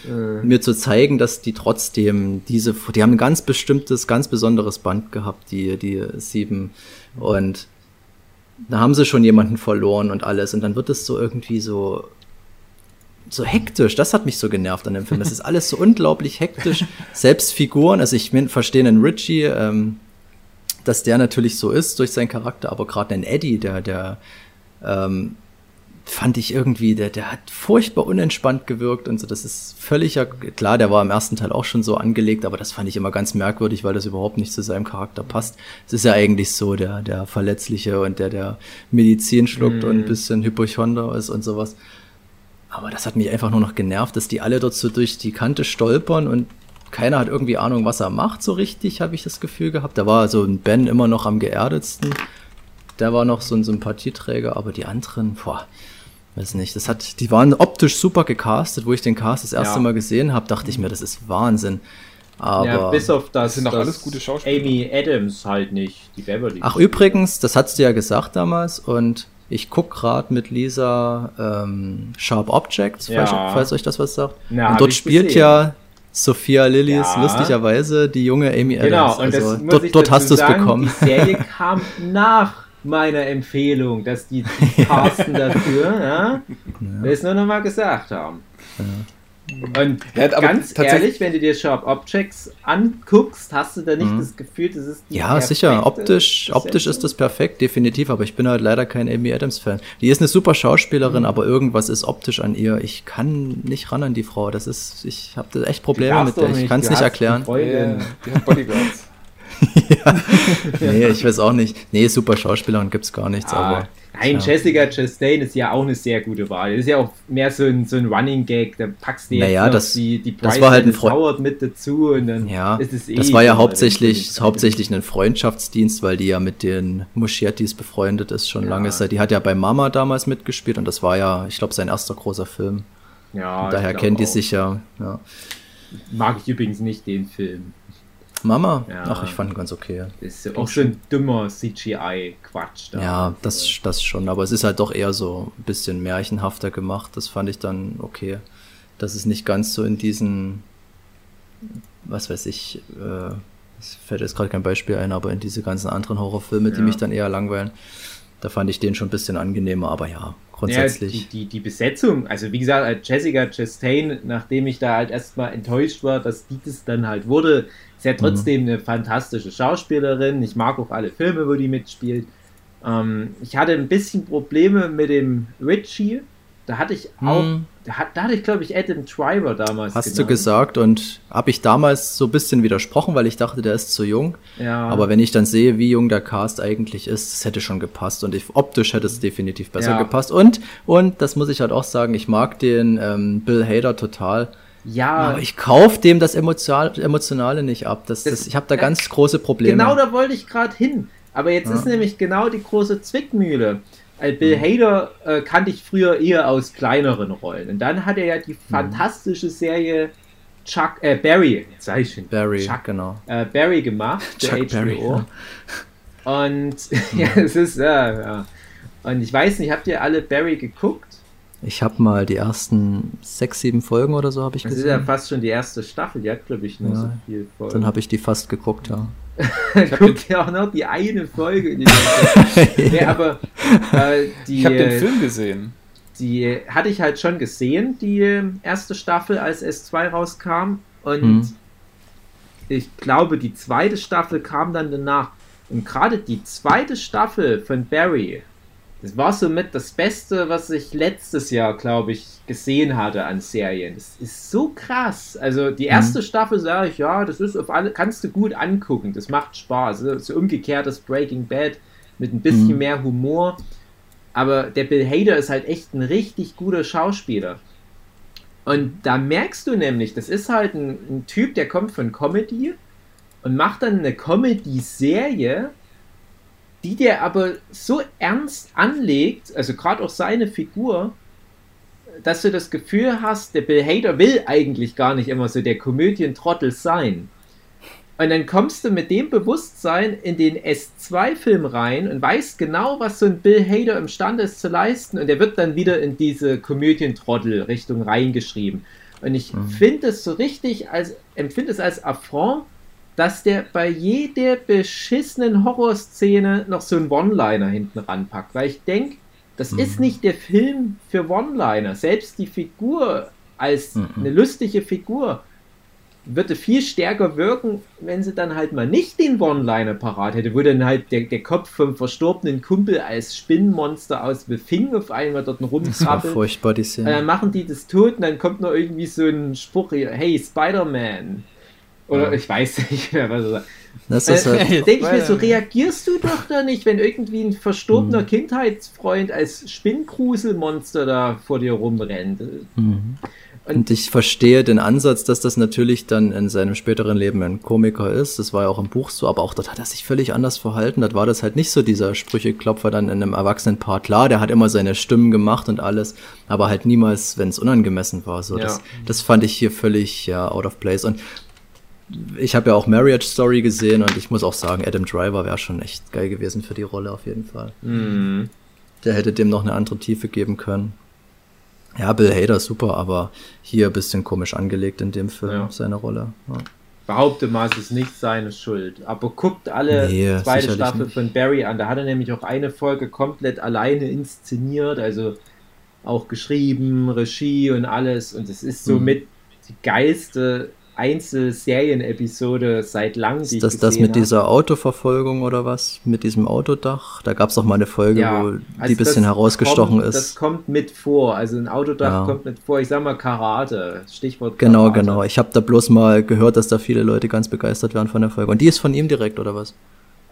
mir zu zeigen, dass die trotzdem diese, die haben ein ganz bestimmtes, ganz besonderes Band gehabt, die, die sieben. Und da haben sie schon jemanden verloren und alles. Und dann wird es so irgendwie so, so hektisch. Das hat mich so genervt an dem Film. Das ist alles so unglaublich hektisch. Selbst Figuren, also ich verstehe einen Richie, ähm, dass der natürlich so ist durch seinen Charakter, aber gerade einen Eddie, der, der ähm, fand ich irgendwie, der, der hat furchtbar unentspannt gewirkt und so. Das ist völlig, klar, der war im ersten Teil auch schon so angelegt, aber das fand ich immer ganz merkwürdig, weil das überhaupt nicht zu seinem Charakter passt. Es ist ja eigentlich so, der, der Verletzliche und der, der Medizin schluckt und ein bisschen Hypochonder ist und sowas. Aber das hat mich einfach nur noch genervt, dass die alle dort so durch die Kante stolpern und keiner hat irgendwie Ahnung, was er macht, so richtig, habe ich das Gefühl gehabt. Da war so ein Ben immer noch am geerdetsten. Der war noch so ein Sympathieträger, aber die anderen, boah, weiß nicht. Das hat, die waren optisch super gecastet. Wo ich den Cast das erste Ja. Mal gesehen habe, dachte ich mir, das ist Wahnsinn. Aber ja, bis auf das, Das sind doch alles gute Schauspieler. Amy Adams halt nicht, die Beverly. Ach, übrigens, das hast du ja gesagt damals und ich guck gerade mit Lisa ähm, Sharp Objects, Ja. falls, falls euch das was sagt. Na, und dort spielt gesehen. ja Sophia Lillis Ja. lustigerweise die junge Amy Genau, Adams. und das also muss dort, ich dort hast du es sagen, bekommen. Die Serie kam nach meiner Empfehlung, dass die, casten dafür, ja? Will es nur noch mal gesagt haben. Und Ja, aber ganz tatsächlich- ehrlich, wenn du dir Sharp Objects anguckst, hast du da nicht das Gefühl, das ist die Mhm. Ja, perfekte sicher. Optisch, optisch ist das perfekt, definitiv. Aber ich bin halt leider kein Amy Adams-Fan. Die ist eine super Mhm. Schauspielerin, aber irgendwas ist optisch an ihr. Ich kann nicht ran an die Frau. Das ist, ich habe da echt Probleme mit der. Ich nicht, kann es nicht erklären. Freundin. Ja, die hat Bodyguards. Nee, ich weiß auch nicht. Nee, super Schauspielerin gibt's gar nichts, Ah, aber. Nein, Tja. Jessica Chastain ist ja auch eine sehr gute Wahl. Das ist ja auch mehr so ein, so ein Running Gag. Da packst du jetzt Naja, noch das- die, die das war halt ein mit dazu und dann Ja, ist es eh das war ja hauptsächlich, hauptsächlich ein Freundschaftsdienst, weil die ja mit den Muschiertis befreundet ist schon Ja. lange. Die hat ja bei Mama damals mitgespielt und das war ja, ich glaube, sein erster großer Film. Ja, Und daher kennen die sich ja, ja. Mag ich übrigens nicht den Film. Mama? Ja. Ach, ich fand ihn ganz okay. Ist auch so ein dummer CGI-Quatsch da. Ja, das, das schon, aber es ist halt doch eher so ein bisschen märchenhafter gemacht. Das fand ich dann okay. Das ist nicht ganz so in diesen, was weiß ich, äh, es fällt jetzt gerade kein Beispiel ein, aber in diese ganzen anderen Horrorfilme, die Ja. mich dann eher langweilen, da fand ich den schon ein bisschen angenehmer, aber ja, Ja, grundsätzlich. die, die, die Besetzung, also wie gesagt, als Jessica Chastain, nachdem ich da halt erstmal enttäuscht war, dass die das dann halt wurde, ist ja trotzdem eine fantastische Schauspielerin. Ich mag auch alle Filme, wo die mitspielt. Ähm, ich hatte ein bisschen Probleme mit dem Richie. Da hatte ich auch, Hm. Da, hat, da hatte ich glaube ich Adam Driver damals. Hast du genannt. gesagt und habe ich damals so ein bisschen widersprochen, weil ich dachte, der ist zu jung. Ja. Aber wenn ich dann sehe, wie jung der Cast eigentlich ist, das hätte schon gepasst und ich, optisch hätte es definitiv besser Ja. gepasst. Und, und das muss ich halt auch sagen, ich mag den ähm, Bill Hader total. ja, Aber ich kauf dem das Emotional, Emotionale nicht ab. Das, Das- das, ich habe da ganz große Probleme. Genau da wollte ich gerade hin. Aber jetzt Ja. ist nämlich genau die große Zwickmühle. Bill Mhm. Hader äh, kannte ich früher eher aus kleineren Rollen. Und dann hat er ja Mhm. die fantastische Serie Chuck, äh, Barry, sag ich schon, Barry, Chuck, genau. äh, Barry gemacht, Chuck Berry, HBO. Und ja, es ist, ja, ja. Und ich weiß nicht, habt ihr alle Barry geguckt? Ich habe mal die ersten sechs, sieben Folgen oder so habe ich Das ist ja gesehen. fast schon die erste Staffel, die hat, glaube ich, nur Ja. so viel Folgen. Dann habe ich die fast geguckt, ja. Guckt ja auch noch die eine Folge. Die nee, aber äh, die, Ich habe den Film gesehen. die hatte ich halt schon gesehen, die erste Staffel, als S2 rauskam. Und Mhm. ich glaube, die zweite Staffel kam dann danach. Und gerade die zweite Staffel von Barry, das war somit das Beste, was ich letztes Jahr, glaube ich, gesehen hatte an Serien. Das ist so krass. Also die erste Staffel sage ich, ja, das ist auf alle, kannst du gut angucken. Das macht Spaß. So, so umgekehrtes Breaking Bad mit ein bisschen Mhm. mehr Humor. Aber der Bill Hader ist halt echt ein richtig guter Schauspieler. Und da merkst du nämlich, das ist halt ein, ein Typ, der kommt von Comedy und macht dann eine Comedy-Serie, die dir aber so ernst anlegt, also gerade auch seine Figur, dass du das Gefühl hast, der Bill Hader will eigentlich gar nicht immer so der Komödientrottel sein. Und dann kommst du mit dem Bewusstsein in den S2-Film rein und weißt genau, was so ein Bill Hader imstande ist zu leisten. Und der wird dann wieder in diese Komödientrottel-Richtung reingeschrieben. Und ich finde es so richtig, als empfinde es als Affront, dass der bei jeder beschissenen Horrorszene noch so einen One-Liner hinten ranpackt. Weil ich denke, das ist nicht der Film für One-Liner. Selbst die Figur als Mhm. eine lustige Figur würde viel stärker wirken, wenn sie dann halt mal nicht den One-Liner parat hätte, wo dann halt der, der Kopf vom verstorbenen Kumpel als Spinnenmonster aus The Thing auf einmal dort Das war rumkrabbelt. furchtbar, die Und dann Szene. machen die das tot und dann kommt noch irgendwie so ein Spruch, hier, hey, Spider-Man. Oder Ja. ich weiß nicht mehr, was er sagt. Das ist Äh, halt, Jetzt Denke ich mir so, reagierst du doch da nicht, wenn irgendwie ein verstorbener Kindheitsfreund als Spinngruselmonster da vor dir rumrennt. Mhm. Und ich verstehe den Ansatz, dass das natürlich dann in seinem späteren Leben ein Komiker ist. Das war ja auch im Buch so, aber auch dort hat er sich völlig anders verhalten. Dort war das halt nicht so dieser Sprücheklopfer dann in einem Erwachsenenpaar. Klar, der hat immer seine Stimmen gemacht und alles, aber halt niemals, wenn es unangemessen war. So, das, Ja. das fand ich hier völlig ja, out of place. Und ich habe ja auch Marriage Story gesehen und ich muss auch sagen, Adam Driver wäre schon echt geil gewesen für die Rolle auf jeden Fall. Mhm. Der hätte dem noch eine andere Tiefe geben können. Ja, Bill Hader super, aber hier ein bisschen komisch angelegt in dem Film, Ja. seine Rolle. Ja. Behaupte mal, es ist nicht seine Schuld. Aber guckt alle Nee, zweite Staffel nicht. von Barry an. Da hat er nämlich auch eine Folge komplett alleine inszeniert, also auch geschrieben, Regie und alles. Und es ist Mhm. somit die geilste Einzelserienen-Episode seit langem, die Ist das das mit hab. dieser Autoverfolgung oder was? Mit diesem Autodach? Da gab es auch mal eine Folge, Ja, wo die also ein bisschen das herausgestochen kommt, Das ist. kommt mit vor. Also ein Autodach Ja. kommt mit vor. Ich sag mal Karate. Stichwort Genau, Karate. genau. Ich habe da bloß mal gehört, dass da viele Leute ganz begeistert werden von der Folge. Und die ist von ihm direkt, oder was?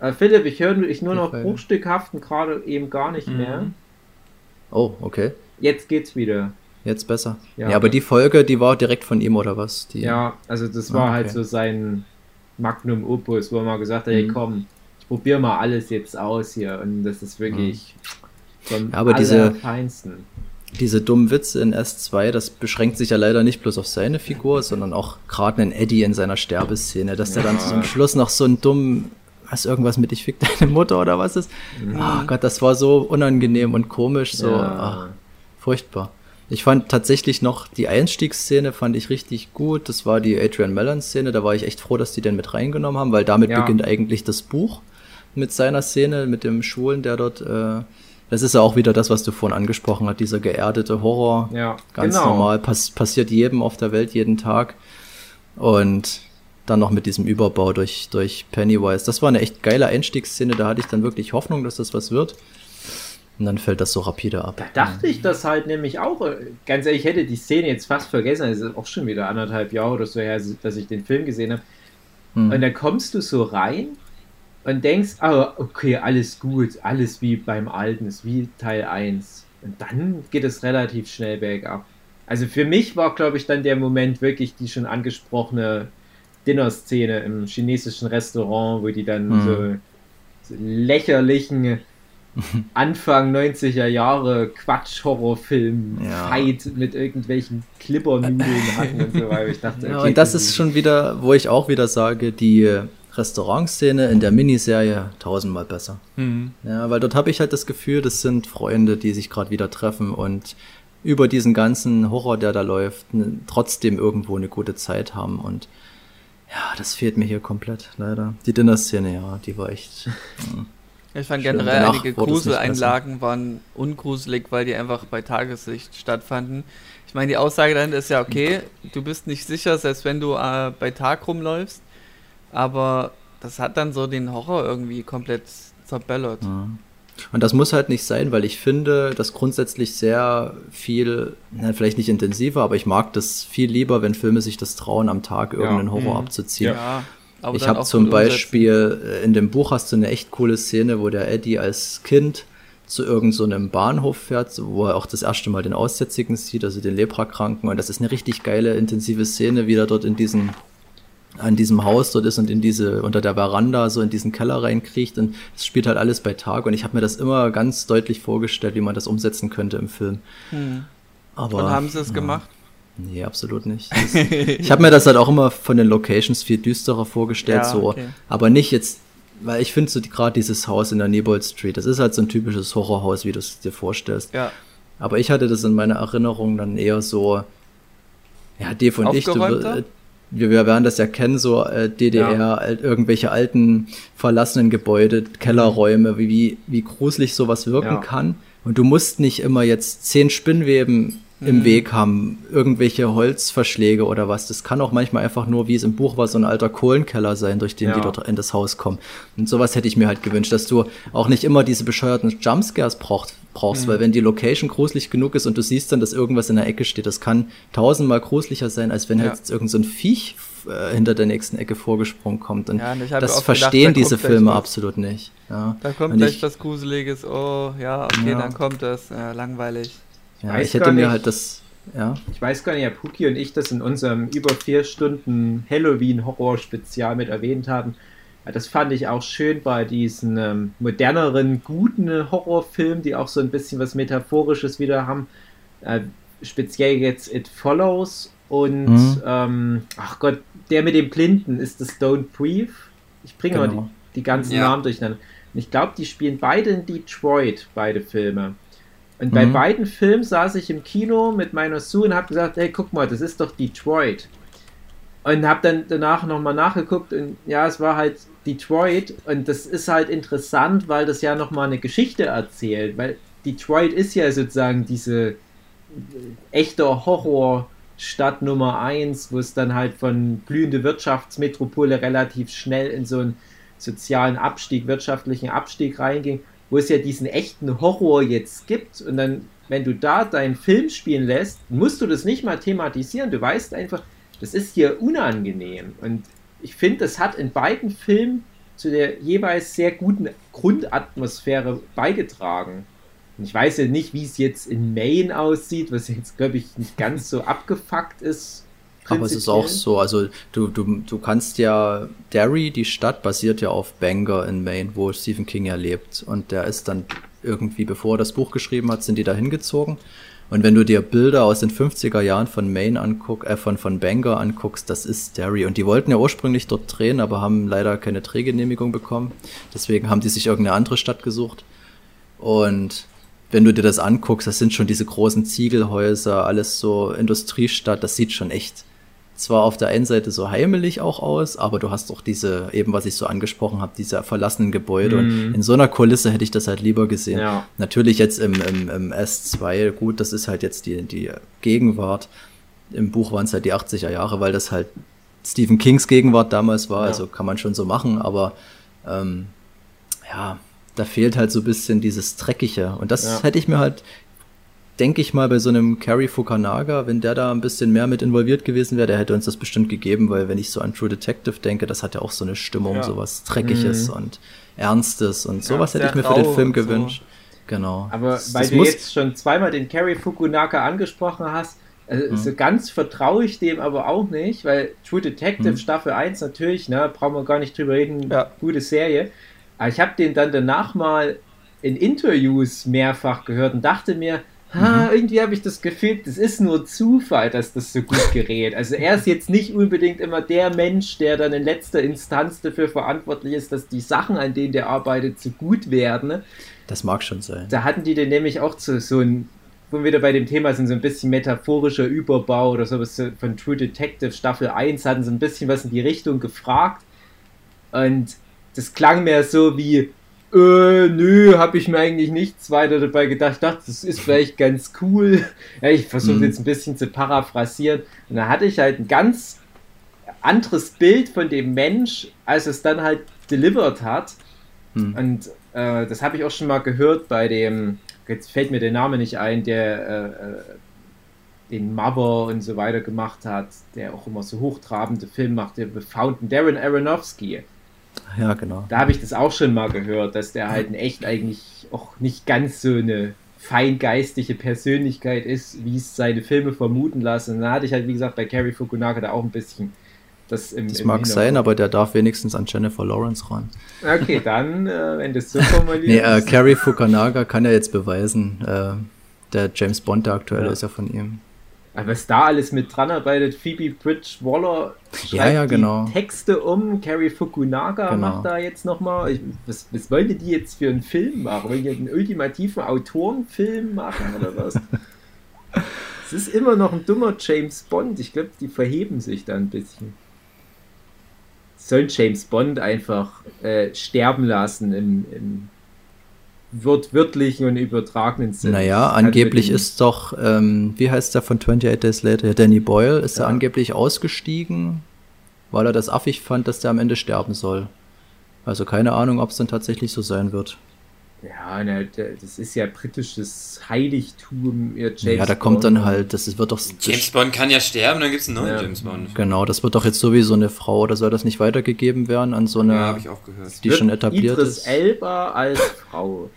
Äh, Philipp, ich höre ich nur Die noch Folge. bruchstückhaft und gerade eben gar nicht Mhm. mehr. Oh, okay. Jetzt geht's wieder. Jetzt besser. Ja. Ja, aber die Folge, die war direkt von ihm, oder was? Die, Ja, also das Ah, war okay. halt so sein Magnum Opus, wo er mal gesagt hat, hey Mhm. komm, ich probiere mal alles jetzt aus hier und das ist wirklich vom Ja, aber diese- Allerfeinsten. Diese dummen Witze in S2, das beschränkt sich ja leider nicht bloß auf seine Figur, sondern auch gerade einen Eddie in seiner Sterbeszene, dass der Ja. dann zum Schluss noch so einen dummen, was irgendwas mit ich fick deine Mutter oder was ist. Ah Gott, das war so unangenehm und komisch, so Ja. ach, furchtbar. Ich fand tatsächlich noch die Einstiegsszene fand ich richtig gut. Das war die Adrian Mellon Szene. Da war ich echt froh, dass die den mit reingenommen haben, weil damit Ja. beginnt eigentlich das Buch mit seiner Szene mit dem Schwulen, der dort. Äh, das ist ja auch wieder das, was du vorhin angesprochen hast, dieser geerdete Horror. Ja, Ganz genau. normal, pass passiert jedem auf der Welt jeden Tag. Und dann noch mit diesem Überbau durch, durch Pennywise. Das war eine echt geile Einstiegsszene, da hatte ich dann wirklich Hoffnung, dass das was wird. Und dann fällt das so rapide ab. Da dachte ich das halt nämlich auch. Ganz ehrlich, ich hätte die Szene jetzt fast vergessen. Es ist auch schon wieder anderthalb Jahre oder so her, dass ich den Film gesehen habe. Hm. Und dann kommst du so rein und denkst, ah, okay, alles gut, alles wie beim Alten, ist wie Teil 1. Und dann geht es relativ schnell bergab. Also für mich war, glaube ich, dann der Moment wirklich die schon angesprochene Dinner-Szene im chinesischen Restaurant, wo die dann Mhm. so, so lächerlichen Anfang 90er Jahre Quatsch-Horrorfilm Ja. Fight mit irgendwelchen Klippernudeln hatten und so weiter. Ich dachte, Ja, okay, und das ist schon wieder, wo ich auch wieder sage, die Restaurantszene in der Miniserie tausendmal besser. Mhm. Ja, weil dort habe ich halt das Gefühl, das sind Freunde, die sich gerade wieder treffen und über diesen ganzen Horror, der da läuft, n- trotzdem irgendwo eine gute Zeit haben. Und ja, das fehlt mir hier komplett, leider. Die Dinner-Szene, ja, die war echt. Ich fand Schön. generell einige Gruseleinlagen waren ungruselig, weil die einfach bei Tageslicht stattfanden. Ich meine, die Aussage dahinter ist ja okay, du bist nicht sicher, selbst wenn du äh, bei Tag rumläufst, aber das hat dann so den Horror irgendwie komplett zerböllert. Ja. Und das muss halt nicht sein, weil ich finde, dass grundsätzlich sehr viel, na, vielleicht nicht intensiver, aber ich mag das viel lieber, wenn Filme sich das trauen, am Tag irgendeinen Horror Mhm. abzuziehen. Ja, aber ich habe zum gut umsetzen. Beispiel, äh, in dem Buch hast du eine echt coole Szene, wo der Eddie als Kind zu irgendeinem so einem Bahnhof fährt, wo er auch das erste Mal den Aussätzigen sieht, also den Leprakranken. Und das ist eine richtig geile, intensive Szene, wie er dort in diesen an diesem Haus dort ist und in diese, unter der Veranda so in diesen Keller reinkriecht und es spielt halt alles bei Tag und ich habe mir das immer ganz deutlich vorgestellt, wie man das umsetzen könnte im Film. Hm. Aber Und haben sie es ja, gemacht? Nee, absolut nicht. Das, ich habe mir das halt auch immer von den Locations viel düsterer vorgestellt, Ja, so, okay. aber nicht jetzt, weil ich finde so die- gerade dieses Haus in der Nebold Street, das ist halt so ein typisches Horrorhaus, wie du es dir vorstellst. Ja, Aber ich hatte das in meiner Erinnerung dann eher so, ja, Dave und ich, du, Aufgeräumter? äh, wir, wir werden das ja kennen, so äh, DDR, Ja. alt, irgendwelche alten verlassenen Gebäude, Kellerräume, wie, wie, wie gruselig sowas wirken Ja. kann. Und du musst nicht immer jetzt zehn Spinnweben im Mhm. Weg haben, irgendwelche Holzverschläge oder was. Das kann auch manchmal einfach nur, wie es im Buch war, so ein alter Kohlenkeller sein, durch den Ja. die dort in das Haus kommen. Und sowas hätte ich mir halt gewünscht, dass du auch nicht immer diese bescheuerten Jumpscares braucht, brauchst, weil wenn die Location gruselig genug ist und du siehst dann, dass irgendwas in der Ecke steht, das kann tausendmal gruseliger sein, als wenn Ja. halt jetzt irgend so ein Viech äh, hinter der nächsten Ecke vorgesprungen kommt. Und Ja, und das verstehen gedacht, da diese Filme absolut nicht. Ja. da kommt gleich ich- was Gruseliges. Oh, ja, okay, dann kommt das. Langweilig. Ja, weiß ich hätte gar mir nicht. halt das, ja. Ich weiß gar nicht, ob Huki und ich das in unserem über vier Stunden Halloween-Horror-Spezial mit erwähnt haben. Ja, Das fand ich auch schön bei diesen ähm, moderneren, guten Horrorfilmen, die auch so ein bisschen was Metaphorisches wieder haben. Äh, speziell jetzt It Follows und, Mhm. ähm, ach Gott, der mit dem Blinden ist das Don't Breathe. Ich bringe mal Genau. die, die ganzen Ja. Namen durcheinander. Und ich glaube, die spielen beide in Detroit, beide Filme. Und bei Mhm. beiden Filmen saß ich im Kino mit meiner Sue und habe gesagt, hey, guck mal, das ist doch Detroit. Und habe dann danach nochmal nachgeguckt und ja, es war halt Detroit und das ist halt interessant, weil das ja nochmal eine Geschichte erzählt, weil Detroit ist ja sozusagen diese echter Horrorstadt Nummer 1, wo es dann halt von blühende Wirtschaftsmetropole relativ schnell in so einen sozialen Abstieg, wirtschaftlichen Abstieg reinging, wo es ja diesen echten Horror jetzt gibt und dann, wenn du da deinen Film spielen lässt, musst du das nicht mal thematisieren, du weißt einfach, das ist hier unangenehm und ich finde, das hat in beiden Filmen zu der jeweils sehr guten Grundatmosphäre beigetragen. Und ich weiß ja nicht, wie es jetzt in Maine aussieht, was jetzt, glaube ich, nicht ganz so abgefuckt ist. Aber es ist auch so, also du, du, du kannst ja, Derry, die Stadt, basiert ja auf Bangor in Maine, wo Stephen King ja lebt. Und der ist dann irgendwie, bevor er das Buch geschrieben hat, sind die da hingezogen. Und wenn du dir Bilder aus den 50er Jahren von Maine anguckst, äh, von, von Bangor anguckst, das ist Derry. Und die wollten ja ursprünglich dort drehen, aber haben leider keine Drehgenehmigung bekommen. Deswegen haben die sich irgendeine andere Stadt gesucht. Und wenn du dir das anguckst, das sind schon diese großen Ziegelhäuser, alles so Industriestadt, das sieht schon echt zwar auf der einen Seite so heimelig auch aus, aber du hast auch diese, eben was ich so angesprochen habe, diese verlassenen Gebäude. Mhm. Und in so einer Kulisse hätte ich das halt lieber gesehen. Ja. Natürlich jetzt im, im, im S2, gut, das ist halt jetzt die, die Gegenwart. Im Buch waren es halt die 80er Jahre, weil das halt Stephen Kings Gegenwart damals war, Ja. also kann man schon so machen, aber ähm, ja, da fehlt halt so ein bisschen dieses Dreckige. Und das Ja. hätte ich mir halt, denke ich mal, bei so einem Cary Fukunaga, wenn der da ein bisschen mehr mit involviert gewesen wäre, der hätte uns das bestimmt gegeben, weil wenn ich so an True Detective denke, das hat ja auch so eine Stimmung, Ja. sowas Dreckiges Mhm. und Ernstes und sowas hätte sehr ich mir für den Film und so. gewünscht. Genau. Aber Das- weil das du muss- jetzt schon zweimal den Kerry Fukunaga angesprochen hast, also Mhm. so ganz vertraue ich dem aber auch nicht, weil True Detective Mhm. Staffel 1 natürlich, ne, brauchen wir gar nicht drüber reden, Ja. gute Serie. Aber ich habe den dann danach mal in Interviews mehrfach gehört und dachte mir, ha, Mhm. irgendwie habe ich das Gefühl, das ist nur Zufall, dass das so gut gerät. Also er ist jetzt nicht unbedingt immer der Mensch, der dann in letzter Instanz dafür verantwortlich ist, dass die Sachen, an denen der arbeitet, so gut werden. Das mag schon sein. Da hatten die den nämlich auch zu so ein, wo wir wieder bei dem Thema sind, so ein bisschen metaphorischer Überbau oder sowas so von True Detective Staffel 1 hatten so ein bisschen was in die Richtung gefragt. Und das klang mir so wie, Äh, nö, habe ich mir eigentlich nichts weiter dabei gedacht. Ich dachte, das ist vielleicht ganz cool. Ja, ich versuche Mhm. jetzt ein bisschen zu paraphrasieren. Und da hatte ich halt ein ganz anderes Bild von dem Mensch, als es dann halt delivered hat. Hm. Und äh, das habe ich auch schon mal gehört bei dem, jetzt fällt mir der Name nicht ein, der äh, äh, den Mother und so weiter gemacht hat, der auch immer so hochtrabende Filme macht, der The Fountain, Darren Aronofsky. Ja, genau. Da habe ich das auch schon mal gehört, dass der halt in echt eigentlich auch nicht ganz so eine feingeistige Persönlichkeit ist, wie es seine Filme vermuten lassen. Und da hatte ich halt, wie gesagt, bei Cary Fukunaga da auch ein bisschen das im Das im mag sein, aber der darf wenigstens an Jennifer Lawrence ran. Okay, dann, äh, wenn das so formuliert Nee, äh, ist. Carrie Fukunaga kann ja jetzt beweisen. Äh, der James Bond, der aktuelle, Ja. ist ja von ihm. Aber was da alles mit dran arbeitet, Phoebe Bridge Waller schreibt Ja, ja, genau. die Texte um, Carrie Fukunaga Genau. macht da jetzt nochmal. Was, was wollen die jetzt für einen Film machen? Wollen die einen ultimativen Autorenfilm machen oder was? Es ist immer noch ein dummer James Bond. Ich glaube, die verheben sich da ein bisschen. Sollen James Bond einfach äh, sterben lassen im, im wört, wörtlichen und übertragenen Sinne. Naja, kann angeblich ist doch, ähm, wie heißt der von 28 Days Later? Danny Boyle ist ja. Ja. angeblich ausgestiegen, weil er das affig fand, dass der am Ende sterben soll. Also keine Ahnung, ob es dann tatsächlich so sein wird. Ja, ne, das ist ja britisches Heiligtum. Ihr James ja, da kommt Bond. dann halt, das wird doch. James Bond kann ja sterben, dann gibt es einen neuen Ja. James Bond. Genau, das wird doch jetzt sowieso eine Frau, oder soll das nicht weitergegeben werden an so eine, Ja, habe ich auch gehört. die Wird schon etabliert Idris ist? Elba als Frau.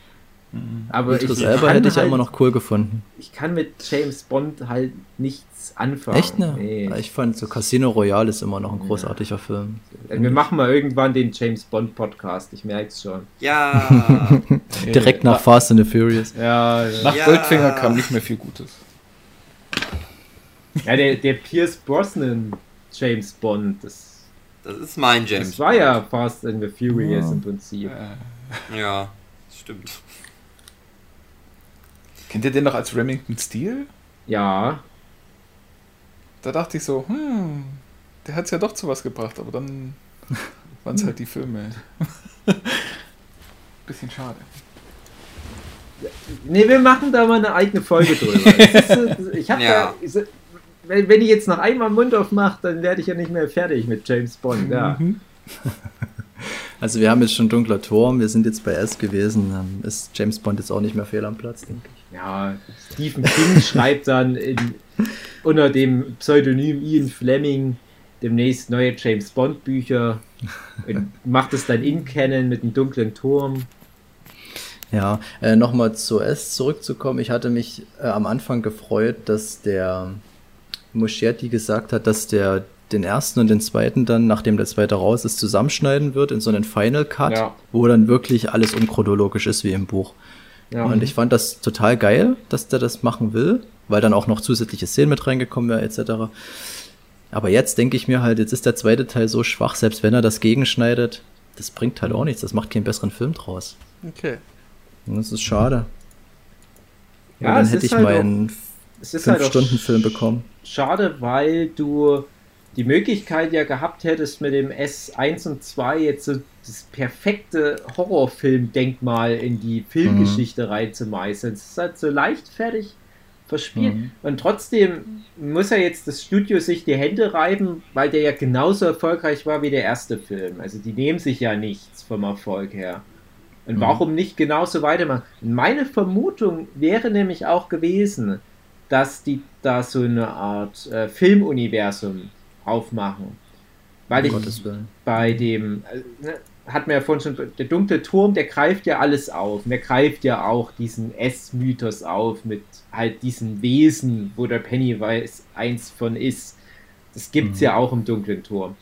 Aber Idris ich, Elba kann hätte ich ja halt, immer noch cool gefunden. Ich kann mit James Bond halt nichts anfangen. Echt ne? Nee. Ich fand so Casino Royale ist immer noch ein großartiger Film. Wir machen mal irgendwann den James Bond Podcast, ich merke es schon. Ja. Direkt nach Fast and the Furious. Ja, Nach Ja. Goldfinger kam nicht mehr viel Gutes. ja der, der Pierce Brosnan James Bond, das, Das ist mein James das war ja Fast and the Furious Ja. im Prinzip. Bond. Ja, stimmt. Kennt ihr den noch als Remington Steel? Ja, Da dachte ich so, hm, der hat es ja doch zu was gebracht, aber dann waren es halt die Filme. Bisschen schade. Nee, wir machen da mal eine eigene Folge drüber. Ist, ich hab Ja. da, wenn, wenn ich jetzt noch einmal Mund aufmache, dann werde ich ja nicht mehr fertig mit James Bond. Ja. Mhm. Also wir haben jetzt schon Dunkler Turm, wir sind jetzt bei S gewesen, dann ist James Bond jetzt auch nicht mehr fehl am Platz, denke ich. Ja, Stephen King schreibt dann in, unter dem Pseudonym Ian Fleming demnächst neue James Bond Bücher und macht es dann in Canon mit dem dunklen Turm. Ja, äh, nochmal zu S zurückzukommen. Ich hatte mich äh, am Anfang gefreut, dass der Muschietti gesagt hat, dass der den ersten und den zweiten dann, nachdem der zweite raus ist, zusammenschneiden wird in so einen Final Cut, Ja. wo dann wirklich alles unchronologisch ist wie im Buch. Ja, Und ich fand das total geil, dass der das machen will, weil dann auch noch zusätzliche Szenen mit reingekommen wäre, etc. Aber jetzt denke ich mir halt, jetzt ist der zweite Teil so schwach, selbst wenn er das gegenschneidet, das bringt halt auch nichts, das macht keinen besseren Film draus. Okay. Und das ist schade. Ja, dann es hätte ist ich halt meinen es ist halt auch 5-Stunden-Film bekommen. schade, weil du die Möglichkeit ja gehabt hättest, mit dem S1 und 2 jetzt so das perfekte Horrorfilm-Denkmal in die Filmgeschichte reinzumeißeln. Es ist halt so leichtfertig verspielt. Mhm. Und trotzdem muss ja jetzt das Studio sich die Hände reiben, weil der ja genauso erfolgreich war wie der erste Film. Also die nehmen sich ja nichts vom Erfolg her. Und Mhm. warum nicht genauso weitermachen? Meine Vermutung wäre nämlich auch gewesen, dass die da so eine Art äh, Filmuniversum aufmachen. Weil Um ich bei dem, äh, ne, hat man ja vorhin schon, der dunkle Turm, der greift ja alles auf. Und der greift ja auch diesen S-Mythos auf mit halt diesen Wesen, wo der Pennywise eins von ist. Das gibt's Mhm. ja auch im dunklen Turm.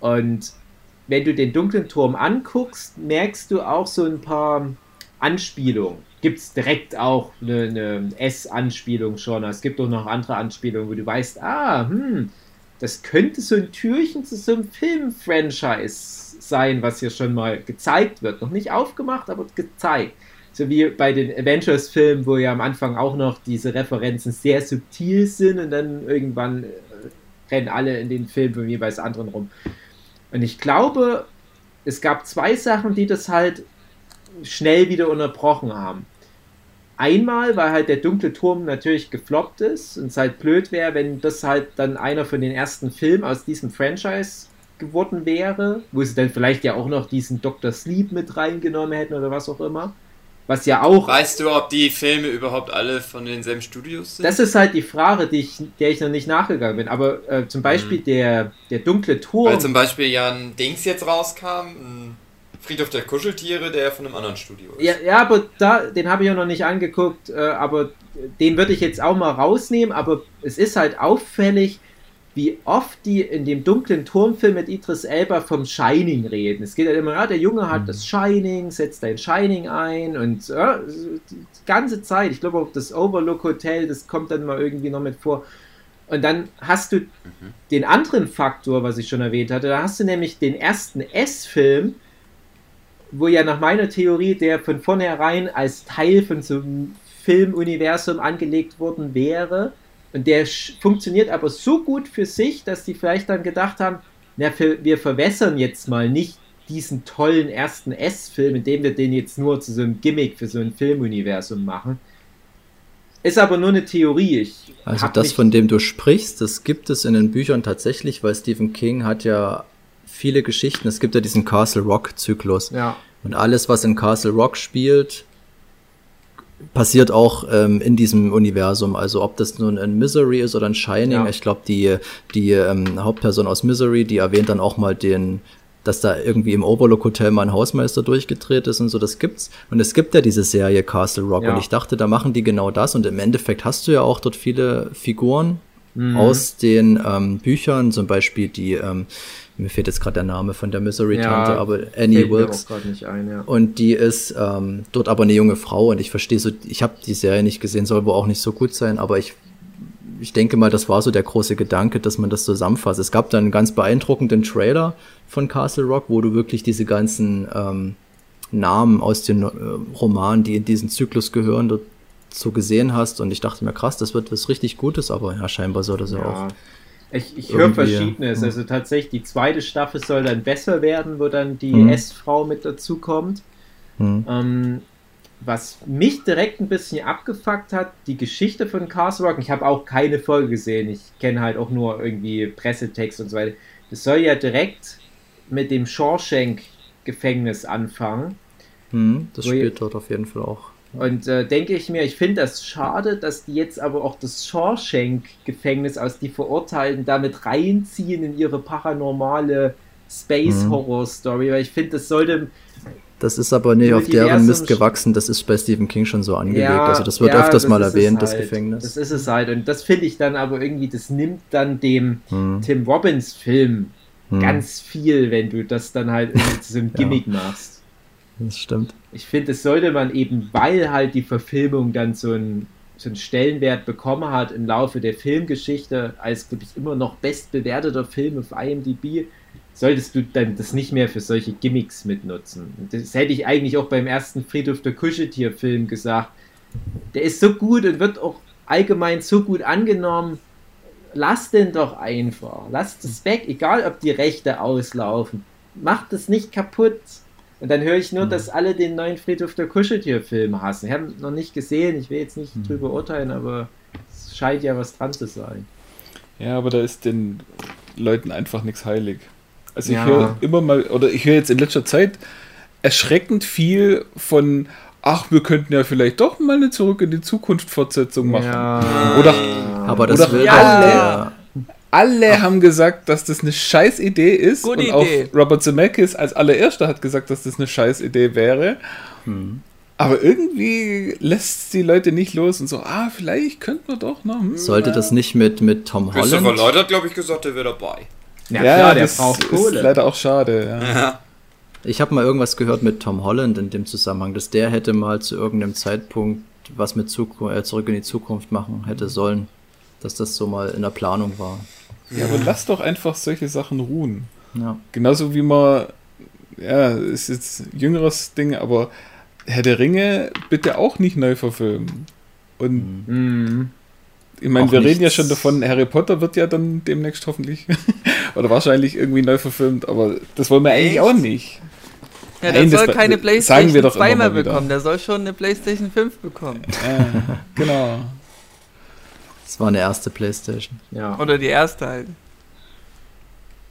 Und wenn du den dunklen Turm anguckst, merkst du auch so ein paar Anspielungen. Gibt es direkt auch eine, eine S-Anspielung schon. Es gibt auch noch andere Anspielungen, wo du weißt, ah, hm, das könnte so ein Türchen zu so einem Film-Franchise sein, was hier schon mal gezeigt wird. Noch nicht aufgemacht, aber gezeigt. So wie bei den Avengers-Filmen, wo ja am Anfang auch noch diese Referenzen sehr subtil sind und dann irgendwann äh, rennen alle in den Film von jeweils anderen rum. Und ich glaube, es gab zwei Sachen, die das halt schnell wieder unterbrochen haben. Einmal, weil halt der dunkle Turm natürlich gefloppt ist und es halt blöd wäre, wenn das halt dann einer von den ersten Filmen aus diesem Franchise geworden wäre, wo sie dann vielleicht ja auch noch diesen Dr. Sleep mit reingenommen hätten oder was auch immer. Was ja auch. Weißt du, ob die Filme überhaupt alle von denselben Studios sind? Das ist halt die Frage, die ich, der ich noch nicht nachgegangen bin. Aber äh, zum Beispiel der, der dunkle Turm. Weil zum Beispiel ja ein Dings jetzt rauskam, ein Friedhof der Kuscheltiere, der von einem anderen Studio ist. Ja, ja aber da, den habe ich ja noch nicht angeguckt, äh, aber den würde ich jetzt auch mal rausnehmen, aber es ist halt auffällig, wie oft die in dem dunklen Turmfilm mit Idris Elba vom Shining reden. Es geht halt immer, ja, der Junge hat das Shining, setzt dein Shining ein und ja, die ganze Zeit. Ich glaube auch das Overlook Hotel, das kommt dann mal irgendwie noch mit vor. Und dann hast du den anderen Faktor, was ich schon erwähnt hatte, da hast du nämlich den ersten S-Film, wo ja nach meiner Theorie der von vornherein als Teil von so einem Filmuniversum angelegt worden wäre. Und der funktioniert aber so gut für sich, dass die vielleicht dann gedacht haben, na, für, wir verwässern jetzt mal nicht diesen tollen ersten S-Film, indem wir den jetzt nur zu so einem Gimmick für so ein Filmuniversum machen. Ist aber nur eine Theorie. Ich also das, von dem du sprichst, das gibt es in den Büchern tatsächlich, weil Stephen King hat ja viele Geschichten. Es gibt ja diesen Castle Rock Zyklus. Ja. Und alles, was in Castle Rock spielt, passiert auch ähm, in diesem Universum. Also ob das nun ein Misery ist oder ein Shining. Ja. Ich glaube, die, die ähm, Hauptperson aus Misery, die erwähnt dann auch mal den, dass da irgendwie im Overlook Hotel mal ein Hausmeister durchgedreht ist und so, das gibt's. Und es gibt ja diese Serie Castle Rock ja. und ich dachte, da machen die genau das und im Endeffekt hast du ja auch dort viele Figuren mhm. aus den ähm, Büchern, zum Beispiel die, ähm, mir fehlt jetzt gerade der Name von der Misery-Tante, ja, aber Annie Wilkes. Ein, ja. Und die ist ähm, dort aber eine junge Frau und ich verstehe so, ich habe die Serie nicht gesehen, soll wohl auch nicht so gut sein, aber ich, ich denke mal, das war so der große Gedanke, dass man das zusammenfasst. Es gab dann einen ganz beeindruckenden Trailer von Castle Rock, wo du wirklich diese ganzen ähm, Namen aus den äh, Romanen, die in diesen Zyklus gehören, dort so gesehen hast und ich dachte mir, krass, das wird was richtig Gutes, aber ja, scheinbar soll das ja, ja auch ich, ich höre Verschiedenes. Also tatsächlich, die zweite Staffel soll dann besser werden, wo dann die mhm. S-Frau mit dazu kommt. Mhm. Ähm, was mich direkt ein bisschen abgefuckt hat, die Geschichte von Castle Rock. Ich habe auch keine Folge gesehen. Ich kenne halt auch nur irgendwie Pressetext und so weiter. Das soll ja direkt mit dem Shawshank-Gefängnis anfangen. Mhm, das spielt dort auf jeden Fall auch. Und äh, denke ich mir, ich finde das schade, dass die jetzt aber auch das Shawshank-Gefängnis aus die Verurteilten damit reinziehen in ihre paranormale Space-Horror-Story, weil ich finde, das sollte. Das ist aber nicht auf deren Mist gewachsen, das ist bei Stephen King schon so angelegt. Ja, also das wird ja, öfters das mal erwähnt, halt. das Gefängnis. Das ist es halt. Und das finde ich dann aber irgendwie, das nimmt dann dem hm. Tim Robbins-Film hm. ganz viel, wenn du das dann halt irgendwie zu so einem Gimmick machst. Das stimmt. Ich finde, das sollte man eben, weil halt die Verfilmung dann so einen, so einen Stellenwert bekommen hat im Laufe der Filmgeschichte, als, glaube ich, immer noch bestbewerteter Film auf IMDb, solltest du dann das nicht mehr für solche Gimmicks mitnutzen. Das hätte ich eigentlich auch beim ersten Friedhof der Kuscheltier-Film gesagt. Der ist so gut und wird auch allgemein so gut angenommen. Lass den doch einfach. Lass das weg, egal ob die Rechte auslaufen. Mach das nicht kaputt. Und dann höre ich nur, mhm. dass alle den neuen Friedhof der Kuscheltier-Film hassen. Ich habe ihn noch nicht gesehen, ich will jetzt nicht mhm. drüber urteilen, aber es scheint ja was dran zu sein. Ja, aber da ist den Leuten einfach nichts heilig. Also ich ja. höre immer mal, oder ich höre jetzt in letzter Zeit erschreckend viel von, ach, wir könnten ja vielleicht doch mal eine Zurück in die Zukunft Fortsetzung machen. Ja. Oder, aber das oder will alle, alle Ach. haben gesagt, dass das eine scheiß Idee ist. Gute und Idee. auch Robert Zemeckis als allererster hat gesagt, dass das eine scheiß Idee wäre. Hm. Aber irgendwie lässt die Leute nicht los und so, ah, vielleicht könnten wir doch noch. Hm, Sollte das nicht mit, mit Tom Holland? Christopher Lloyd hat, glaube ich, gesagt, er wäre dabei. Ja, ja klar, der das braucht Kohle. ist leider auch schade. Ja. ja. Ich habe mal irgendwas gehört mit Tom Holland in dem Zusammenhang, dass der hätte mal zu irgendeinem Zeitpunkt was mit Zukunft, äh, zurück in die Zukunft machen hätte sollen. Dass das so mal in der Planung war. Ja, aber lass doch einfach solche Sachen ruhen. Ja. Genauso wie man, ja, ist jetzt ein jüngeres Ding, aber Herr der Ringe bitte auch nicht neu verfilmen. Und mhm. ich meine, wir reden ja schon davon, Harry Potter wird ja dann demnächst hoffentlich oder wahrscheinlich irgendwie neu verfilmt, aber das wollen wir Echt? eigentlich auch nicht. Ja, der Nein, soll keine sagen Playstation wir doch 2 immer mehr bekommen, der soll schon eine Playstation 5 bekommen. Äh, genau. Das war eine erste Playstation. Ja. Oder die erste halt.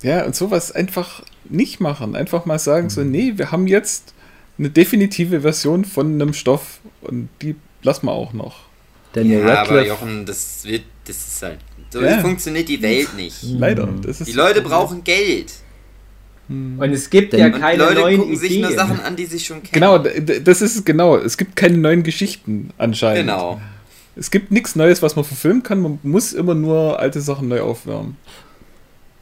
Ja, und sowas einfach nicht machen. Einfach mal sagen so, nee, wir haben jetzt eine definitive Version von einem Stoff und die lassen wir auch noch. Daniel Ja, aber Radcliffe. Jochen, das wird, das ist halt, so Ja. funktioniert die Welt nicht. Leider. Das ist Die Leute brauchen Geld. Hm. Und es gibt Denn- ja keine Leute neuen gucken sich nur Ideen. Sachen an, die sie schon kennen. Genau, das ist es genau. Es gibt keine neuen Geschichten anscheinend. Genau. Es gibt nichts Neues, was man verfilmen kann. Man muss immer nur alte Sachen neu aufwärmen.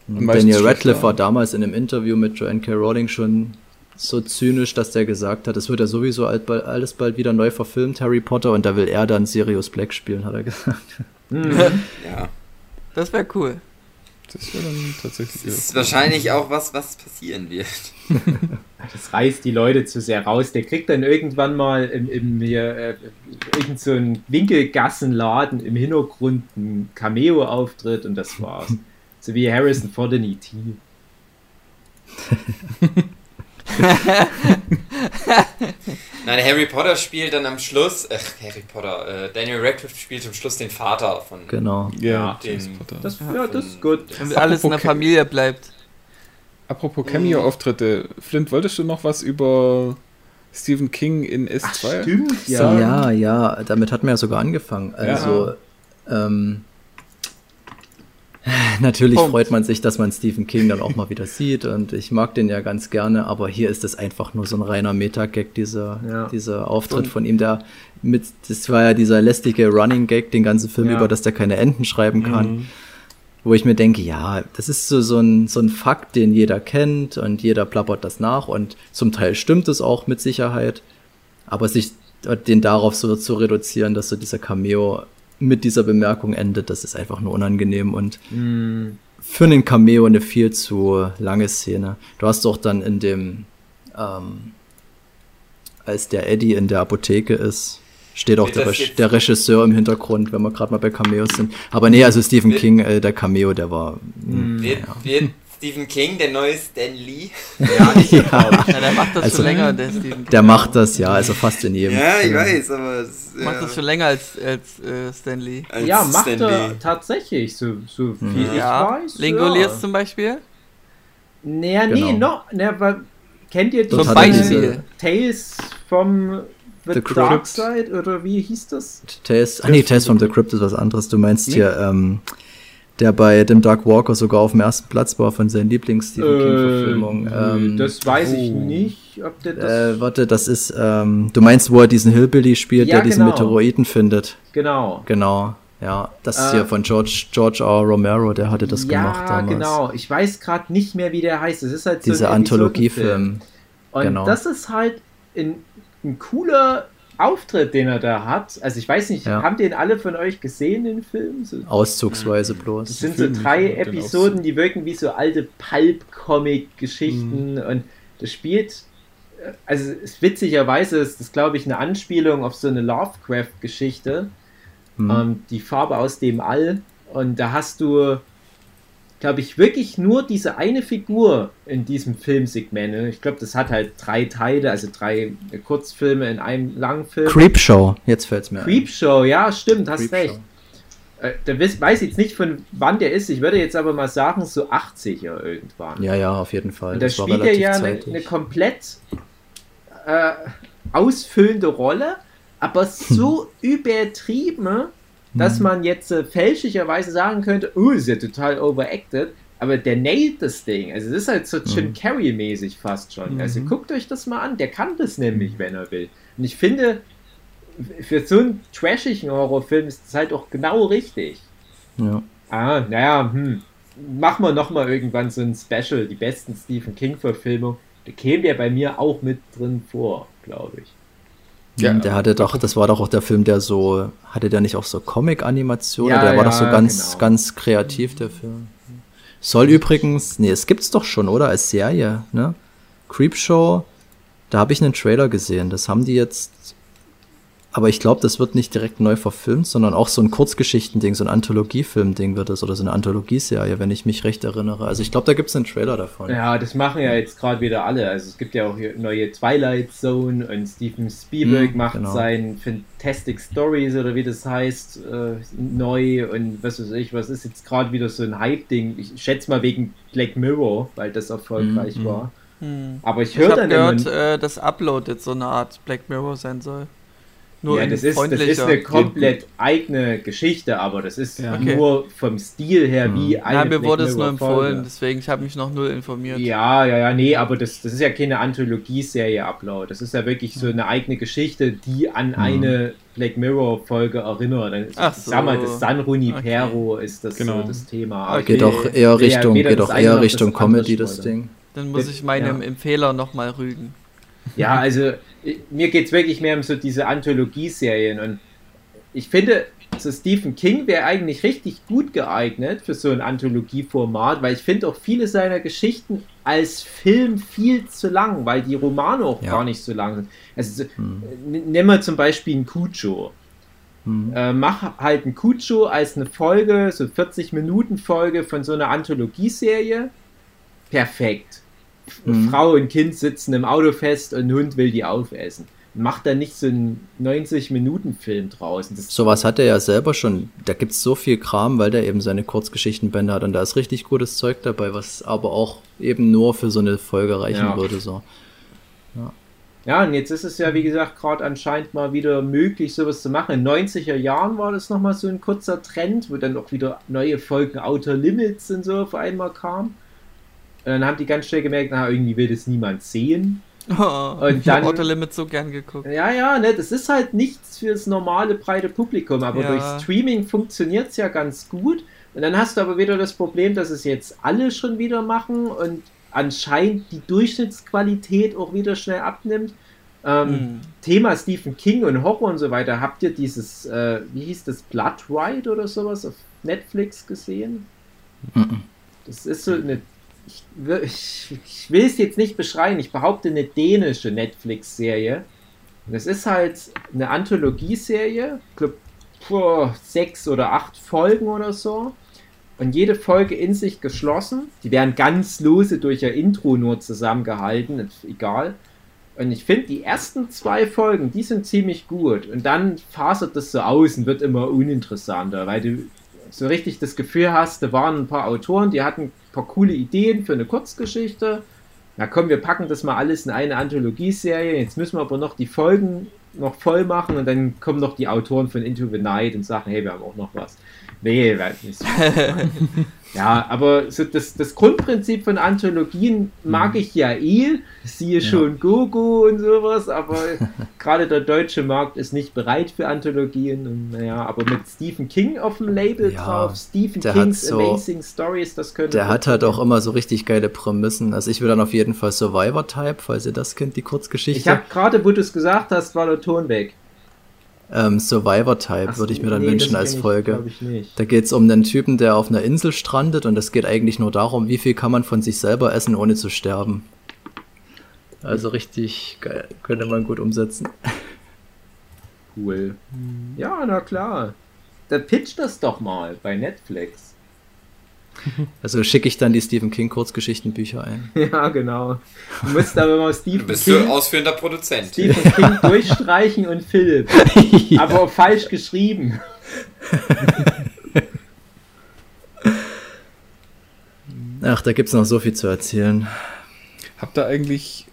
Und Daniel. Radcliffe war damals in einem Interview mit Joanne K. Rowling schon so zynisch, dass der gesagt hat, es wird ja sowieso alles bald wieder neu verfilmt, Harry Potter, und da will er dann Sirius Black spielen, hat er gesagt. Mhm. Ja. Das wäre cool. Das wäre dann tatsächlich. Das ist wahrscheinlich auch was, was passieren wird. Das reißt die Leute zu sehr raus. Der kriegt dann irgendwann mal im, im hier, äh, irgend so ein Winkelgassenladen im Hintergrund einen Cameo-Auftritt und das war's. so wie Harrison Ford in E.T. Nein, Harry Potter spielt dann am Schluss, ach, Harry Potter, äh, Daniel Radcliffe spielt am Schluss den Vater von Genau. Ja, den- James Potter. Das, ja, das ist gut. Damit alles in der Apropos- Familie bleibt. Apropos Cameo-Auftritte. Flint, wolltest du noch was über Stephen King in Ach, S2? stimmt, Ja. Ja, ja. ja, damit hatten wir ja sogar angefangen. Also, ähm, natürlich Punkt. freut man sich, dass man Stephen King dann auch mal wieder sieht und ich mag den ja ganz gerne, aber hier ist es einfach nur so ein reiner Meta-Gag, dieser, Ja. dieser Auftritt Und- von ihm, der mit, das war ja dieser lästige Running-Gag den ganzen Film Ja. über, dass der keine Enden schreiben kann. Mhm. Wo ich mir denke, ja, das ist so, so, ein, so ein Fakt, den jeder kennt und jeder plappert das nach und zum Teil stimmt es auch mit Sicherheit. Aber sich den darauf so zu reduzieren, dass so dieser Cameo mit dieser Bemerkung endet, das ist einfach nur unangenehm und Hm, für einen Cameo eine viel zu lange Szene. Du hast doch dann in dem, ähm, als der Eddie in der Apotheke ist, steht auch der, Re der Regisseur im Hintergrund, wenn wir gerade mal bei Cameos sind. Aber nee, also Stephen Wird- King, äh, der Cameo, der war. mh, Wird, ja. wird Stephen King der neue Stan Lee? ja, ich Ja, Ja, der macht das Also, schon länger, der Stephen der macht das, ja, also fast in jedem. Ja, ich Film. weiß, aber es, Macht ja, das schon länger als, als äh, Stanley. als ja, macht Stan er Lee. tatsächlich, so, so viel Mhm. ich Ja, weiß. Lingoliers ja. zum Beispiel. Naja, nee, Genau. noch, ne, weil, kennt ihr die diese- Beispiel Tales vom The, The Dark Crypt. Side oder wie hieß das? Tales, ach nee, Tales from the Crypt ist was anderes. Du meinst hier, ähm, der bei dem Dark Walker sogar auf dem ersten Platz war von seinen Lieblings-Stephen King-Verfilmungen. Äh, Ähm, das weiß ich oh. nicht, ob der das. Äh, warte, das ist, ähm, du meinst, wo er diesen Hillbilly spielt, Ja, der diesen genau. Meteoroiden findet. genau. Genau, ja. Das ist Äh, hier von George, George R. Romero, der hatte das ja, gemacht damals. genau. Ich weiß gerade nicht mehr, wie der heißt. Es ist halt so Dieser. Anthologiefilm. Und genau. das ist halt ein, ein cooler Auftritt, den er da hat. Also ich weiß nicht, Ja. haben den alle von euch gesehen, den Film? So, Auszugsweise das bloß. sind so drei den Episoden, die wirken wie so alte Pulp-Comic-Geschichten und das spielt, äh, also es- witzigerweise ist das, glaube ich, eine Anspielung auf so eine Lovecraft-Geschichte, Hm. ähm, die Farbe aus dem All. Und da hast du, glaube ich, wirklich nur diese eine Figur in diesem Filmsegment. Ich glaube, das hat halt drei Teile, also drei Kurzfilme in einem langen Film. Creepshow, jetzt fällt's mir ein. Creepshow, ja, stimmt, hast Creepshow. recht. Äh, Da weiß ich jetzt nicht, von wann der ist. Ich würde jetzt aber mal sagen, so 80er irgendwann. Ja, ja, auf jeden Fall. Und da spielt er ja eine, eine komplett äh, ausfüllende Rolle, aber so übertrieben, dass Hm. man jetzt äh, fälschlicherweise sagen könnte, oh, ist ja total overacted, aber der nailt das Ding. Also es ist halt so Jim Mhm. Carrey-mäßig fast schon. Also Mhm. guckt euch das mal an, der kann das nämlich, wenn er will. Und ich finde, für so einen trashigen Horrorfilm ist das halt auch genau richtig. Ja. Ah, naja, hm. Machen wir nochmal irgendwann so ein Special, die besten Stephen King-Verfilmungen. Da käme der bei mir auch mit drin vor, glaube ich. Ja, der hatte doch, das war doch auch der Film, der so, hatte der nicht auch so Comic-Animationen? Ja, der war ja, doch so ganz, genau. ganz kreativ, der Film. Soll übrigens, nee, es gibt's doch schon, oder? Als Serie, ne? Creepshow, da habe ich einen Trailer gesehen. Das haben die jetzt Aber ich glaube, das wird nicht direkt neu verfilmt, sondern auch so ein Kurzgeschichtending, so ein Anthologiefilm-Ding wird es oder so eine Anthologieserie, wenn ich mich recht erinnere. Also ich glaube, da gibt es einen Trailer davon. Ja, das machen ja jetzt gerade wieder alle. Also es gibt ja auch hier neue Twilight Zone und Steven Spielberg Hm, macht genau. sein Fantastic Stories oder wie das heißt, äh, neu und was weiß ich, was ist jetzt gerade wieder so ein Hype-Ding. Ich schätze mal wegen Black Mirror, weil das erfolgreich Hm, war. Hm. Aber ich höre habe dann gehört, äh, dass Upload jetzt so eine Art Black Mirror sein soll. Nur ja, das ist, das ist eine komplett eigene Geschichte, aber das ist Ja. Okay. nur vom Stil her Hm. wie eine Ja, mir Black wurde es nur empfohlen, deswegen ich habe mich noch null informiert. Ja, ja, ja, nee, aber das, das ist ja keine Anthologieserie Upload. Das ist ja wirklich so eine eigene Geschichte, die an Mhm. eine Black Mirror-Folge erinnert. Dann- Ach ich sag mal, so. das San Junipero ist das Genau. so das Thema. Okay. Geht auch eher Ja, Richtung, geht auch eher Richtung Comedy, das. Ding. Dann muss ich meinem Ja. Empfehler nochmal rügen. Ja, also mir geht es wirklich mehr um so diese Anthologieserien und ich finde, so Stephen King wäre eigentlich richtig gut geeignet für so ein Anthologieformat, weil ich finde auch viele seiner Geschichten als Film viel zu lang, weil die Romane auch Ja. gar nicht so lang sind. Also so, Hm. nimm mal zum Beispiel einen Cujo. Hm. Äh, mach halt ein Cujo als eine Folge, so 40 Minuten Folge von so einer Anthologieserie. Perfekt. Mhm. Frau und Kind sitzen im Auto fest und ein Hund will die aufessen. Macht da nicht so einen 90-Minuten-Film draußen. Sowas hat er ja selber schon. Da gibt's so viel Kram, weil der eben seine Kurzgeschichtenbände hat und da ist richtig gutes Zeug dabei, was aber auch eben nur für so eine Folge reichen Ja. würde. So. ja, und jetzt ist es ja, wie gesagt, gerade anscheinend mal wieder möglich, sowas zu machen. In den 90er Jahren war das nochmal so ein kurzer Trend, wo dann auch wieder neue Folgen Outer Limits und so auf einmal kamen. Und dann haben die ganz schnell gemerkt, na, irgendwie will das niemand sehen. Und ich dann- habe Auto Limit so gern geguckt. Ja, ja, ne, das ist halt nichts fürs normale breite Publikum, aber Ja. durch Streaming funktioniert es ja ganz gut. Und dann hast du aber wieder das Problem, dass es jetzt alle schon wieder machen und anscheinend die Durchschnittsqualität auch wieder schnell abnimmt. Ähm, Hm. Thema Stephen King und Horror und so weiter. Habt ihr dieses, äh, wie hieß das, Blood Ride oder sowas auf Netflix gesehen? Mhm. Das ist so eine. Ich, will- ich, ich will es jetzt nicht beschreiben, ich behaupte eine dänische Netflix-Serie. Es ist halt eine Anthologieserie, ich glaube, sechs oder acht Folgen oder so. Und jede Folge in sich geschlossen. Die werden ganz lose durch ihr Intro nur zusammengehalten, ist egal. Und ich finde, die ersten zwei Folgen, die sind ziemlich gut. Und dann fasert das so aus und wird immer uninteressanter, weil du so richtig das Gefühl hast, da waren ein paar Autoren, die hatten paar coole Ideen für eine Kurzgeschichte. Na komm, wir packen das mal alles in eine Anthologieserie. Jetzt müssen wir aber noch die Folgen noch voll machen und dann kommen noch die Autoren von Into the Night und sagen, hey, wir haben auch noch was. Nee, weiß nicht. so. ja, aber so das, das Grundprinzip von Anthologien mag ich ja eh. Siehe schon Gogo und sowas, aber gerade der deutsche Markt ist nicht bereit für Anthologien. Und naja, aber mit Stephen King auf dem Label Ja, drauf, Stephen der hat Kings so- Amazing Stories, das könnte. Der hat halt auch immer so richtig geile Prämissen. Also ich will dann auf jeden Fall Survivor-Type, falls ihr das kennt, die Ich Kurzgeschichte. habe gerade, wo du es gesagt hast, war der Ton weg. Ähm, Survivor-Type würde ich mir dann nee, wünschen als Folge. nicht. Da geht es um einen Typen, der auf einer Insel strandet und es geht eigentlich nur darum, wie viel kann man von sich selber essen, ohne zu sterben. Also richtig geil, könnte man gut umsetzen. Cool. Ja, na klar. Dann pitch das doch mal bei Netflix. Also schicke ich dann die Stephen King Kurzgeschichtenbücher ein. Ja, genau. Du musst aber mal Du Stephen bist King, du ausführender Produzent. Stephen King durchstreichen und Philipp. Aber falsch geschrieben. Ach, da gibt's noch so viel zu erzählen. Habt ihr eigentlich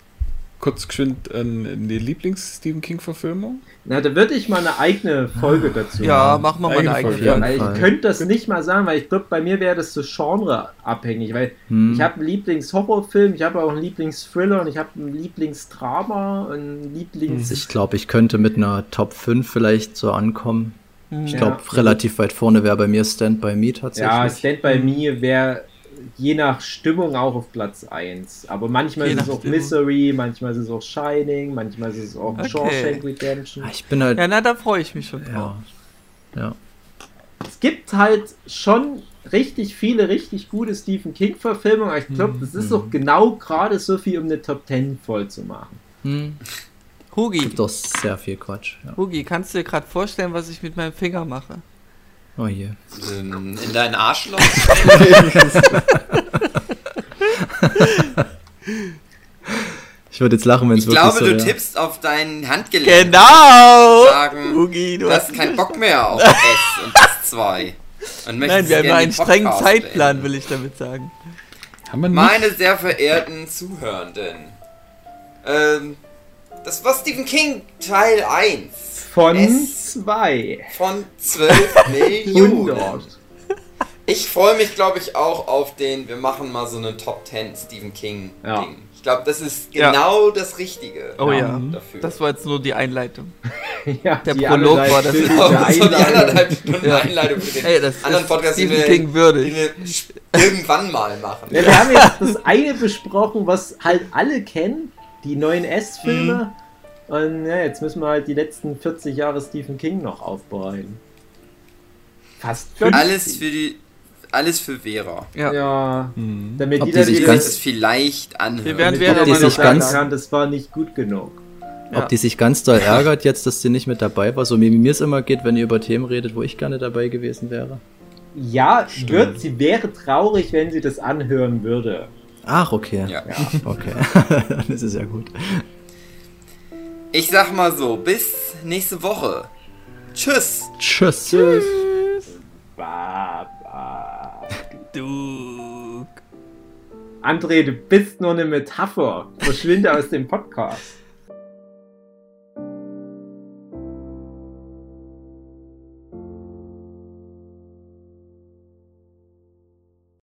kurz geschwind eine Lieblings-Stephen King-Verfilmung? Na, da würde ich mal eine eigene Folge dazu Ja, machen. machen wir mal eine Eigene eigene Folge. Folge. Ich könnte das nicht mal sagen, weil ich glaube, bei mir wäre das so genreabhängig, weil Hm. ich habe einen Lieblings-Horrorfilm, ich habe auch einen Lieblings-Thriller und ich habe einen Lieblings-Drama und einen Lieblings... Ich glaube, ich könnte mit einer Top 5 vielleicht so ankommen. Ich Ja. glaube, relativ weit vorne wäre bei mir Stand By Me tatsächlich. Ja, Stand By Me wäre je nach Stimmung auch auf Platz 1. Aber manchmal Je ist es auch Stimmung. Misery, manchmal ist es auch Shining, manchmal ist es auch Okay. Shawshank Redemption. Ah, Ich bin halt. Ja, na, da freue ich mich schon drauf. Ja. ja. Es gibt halt schon richtig viele richtig gute Stephen King-Verfilmungen, aber ich glaube, das ist auch genau gerade so viel, um eine Top 10 voll zu machen. Hm. Hugi, Gibt doch sehr viel Quatsch. Ja. Hugi, kannst du dir gerade vorstellen, was ich mit meinem Finger mache? Oh je. Ähm, in dein Arschloch. Ich würde jetzt lachen, wenn es Ich wirklich glaube, so du wäre. tippst auf dein Handgelenk. Genau! Sagen, Hugi, du du hast hast keinen Bock mehr auf S und S2. Und Nein, wir haben einen strengen Zeitplan, beenden. will ich damit sagen. Haben wir nicht? Meine sehr verehrten Zuhörenden. Ähm, das war Stephen King Teil 1 Von Es- zwei. von 12 Millionen. 100. Ich freue mich, glaube ich, auch auf den, wir machen mal so eine Top 10 Stephen King Ja. Ich glaube, das ist Ja. genau das Richtige. Oh ja, Dafür. das war jetzt nur die Einleitung. Ja, Der die Prolog war das. Genau, der so die anderthalb Stunden Ja. Einleitung für den Ey, das anderen ist Podcast, den Stephen wir, King würdig. wir irgendwann mal machen. Ja, wir haben jetzt das eine besprochen, was halt alle kennen, die neuen S-Filme. Mhm. Und ja, jetzt müssen wir halt die letzten 40 Jahre Stephen King noch aufbereiten. Fast 50. Alles für die, alles für Vera. Ja. Ja, Hm. damit Ob die die sich ganz- das vielleicht anhören. Wir werden Vera die Ob die dann sich ganz- kann, das war nicht gut genug. Ja. Ob die sich ganz doll ärgert jetzt, dass sie nicht mit dabei war, so wie mir es immer geht, wenn ihr über Themen redet, wo ich gerne dabei gewesen wäre. Ja, wird, sie wäre traurig, wenn sie das anhören würde. Ach, okay. Ja. Okay. das ist ja gut. Ich sag mal so, bis nächste Woche. Tschüss. Tschüss. Tschüss. Ba, ba. Du. André, du bist nur eine Metapher. Verschwinde aus dem Podcast.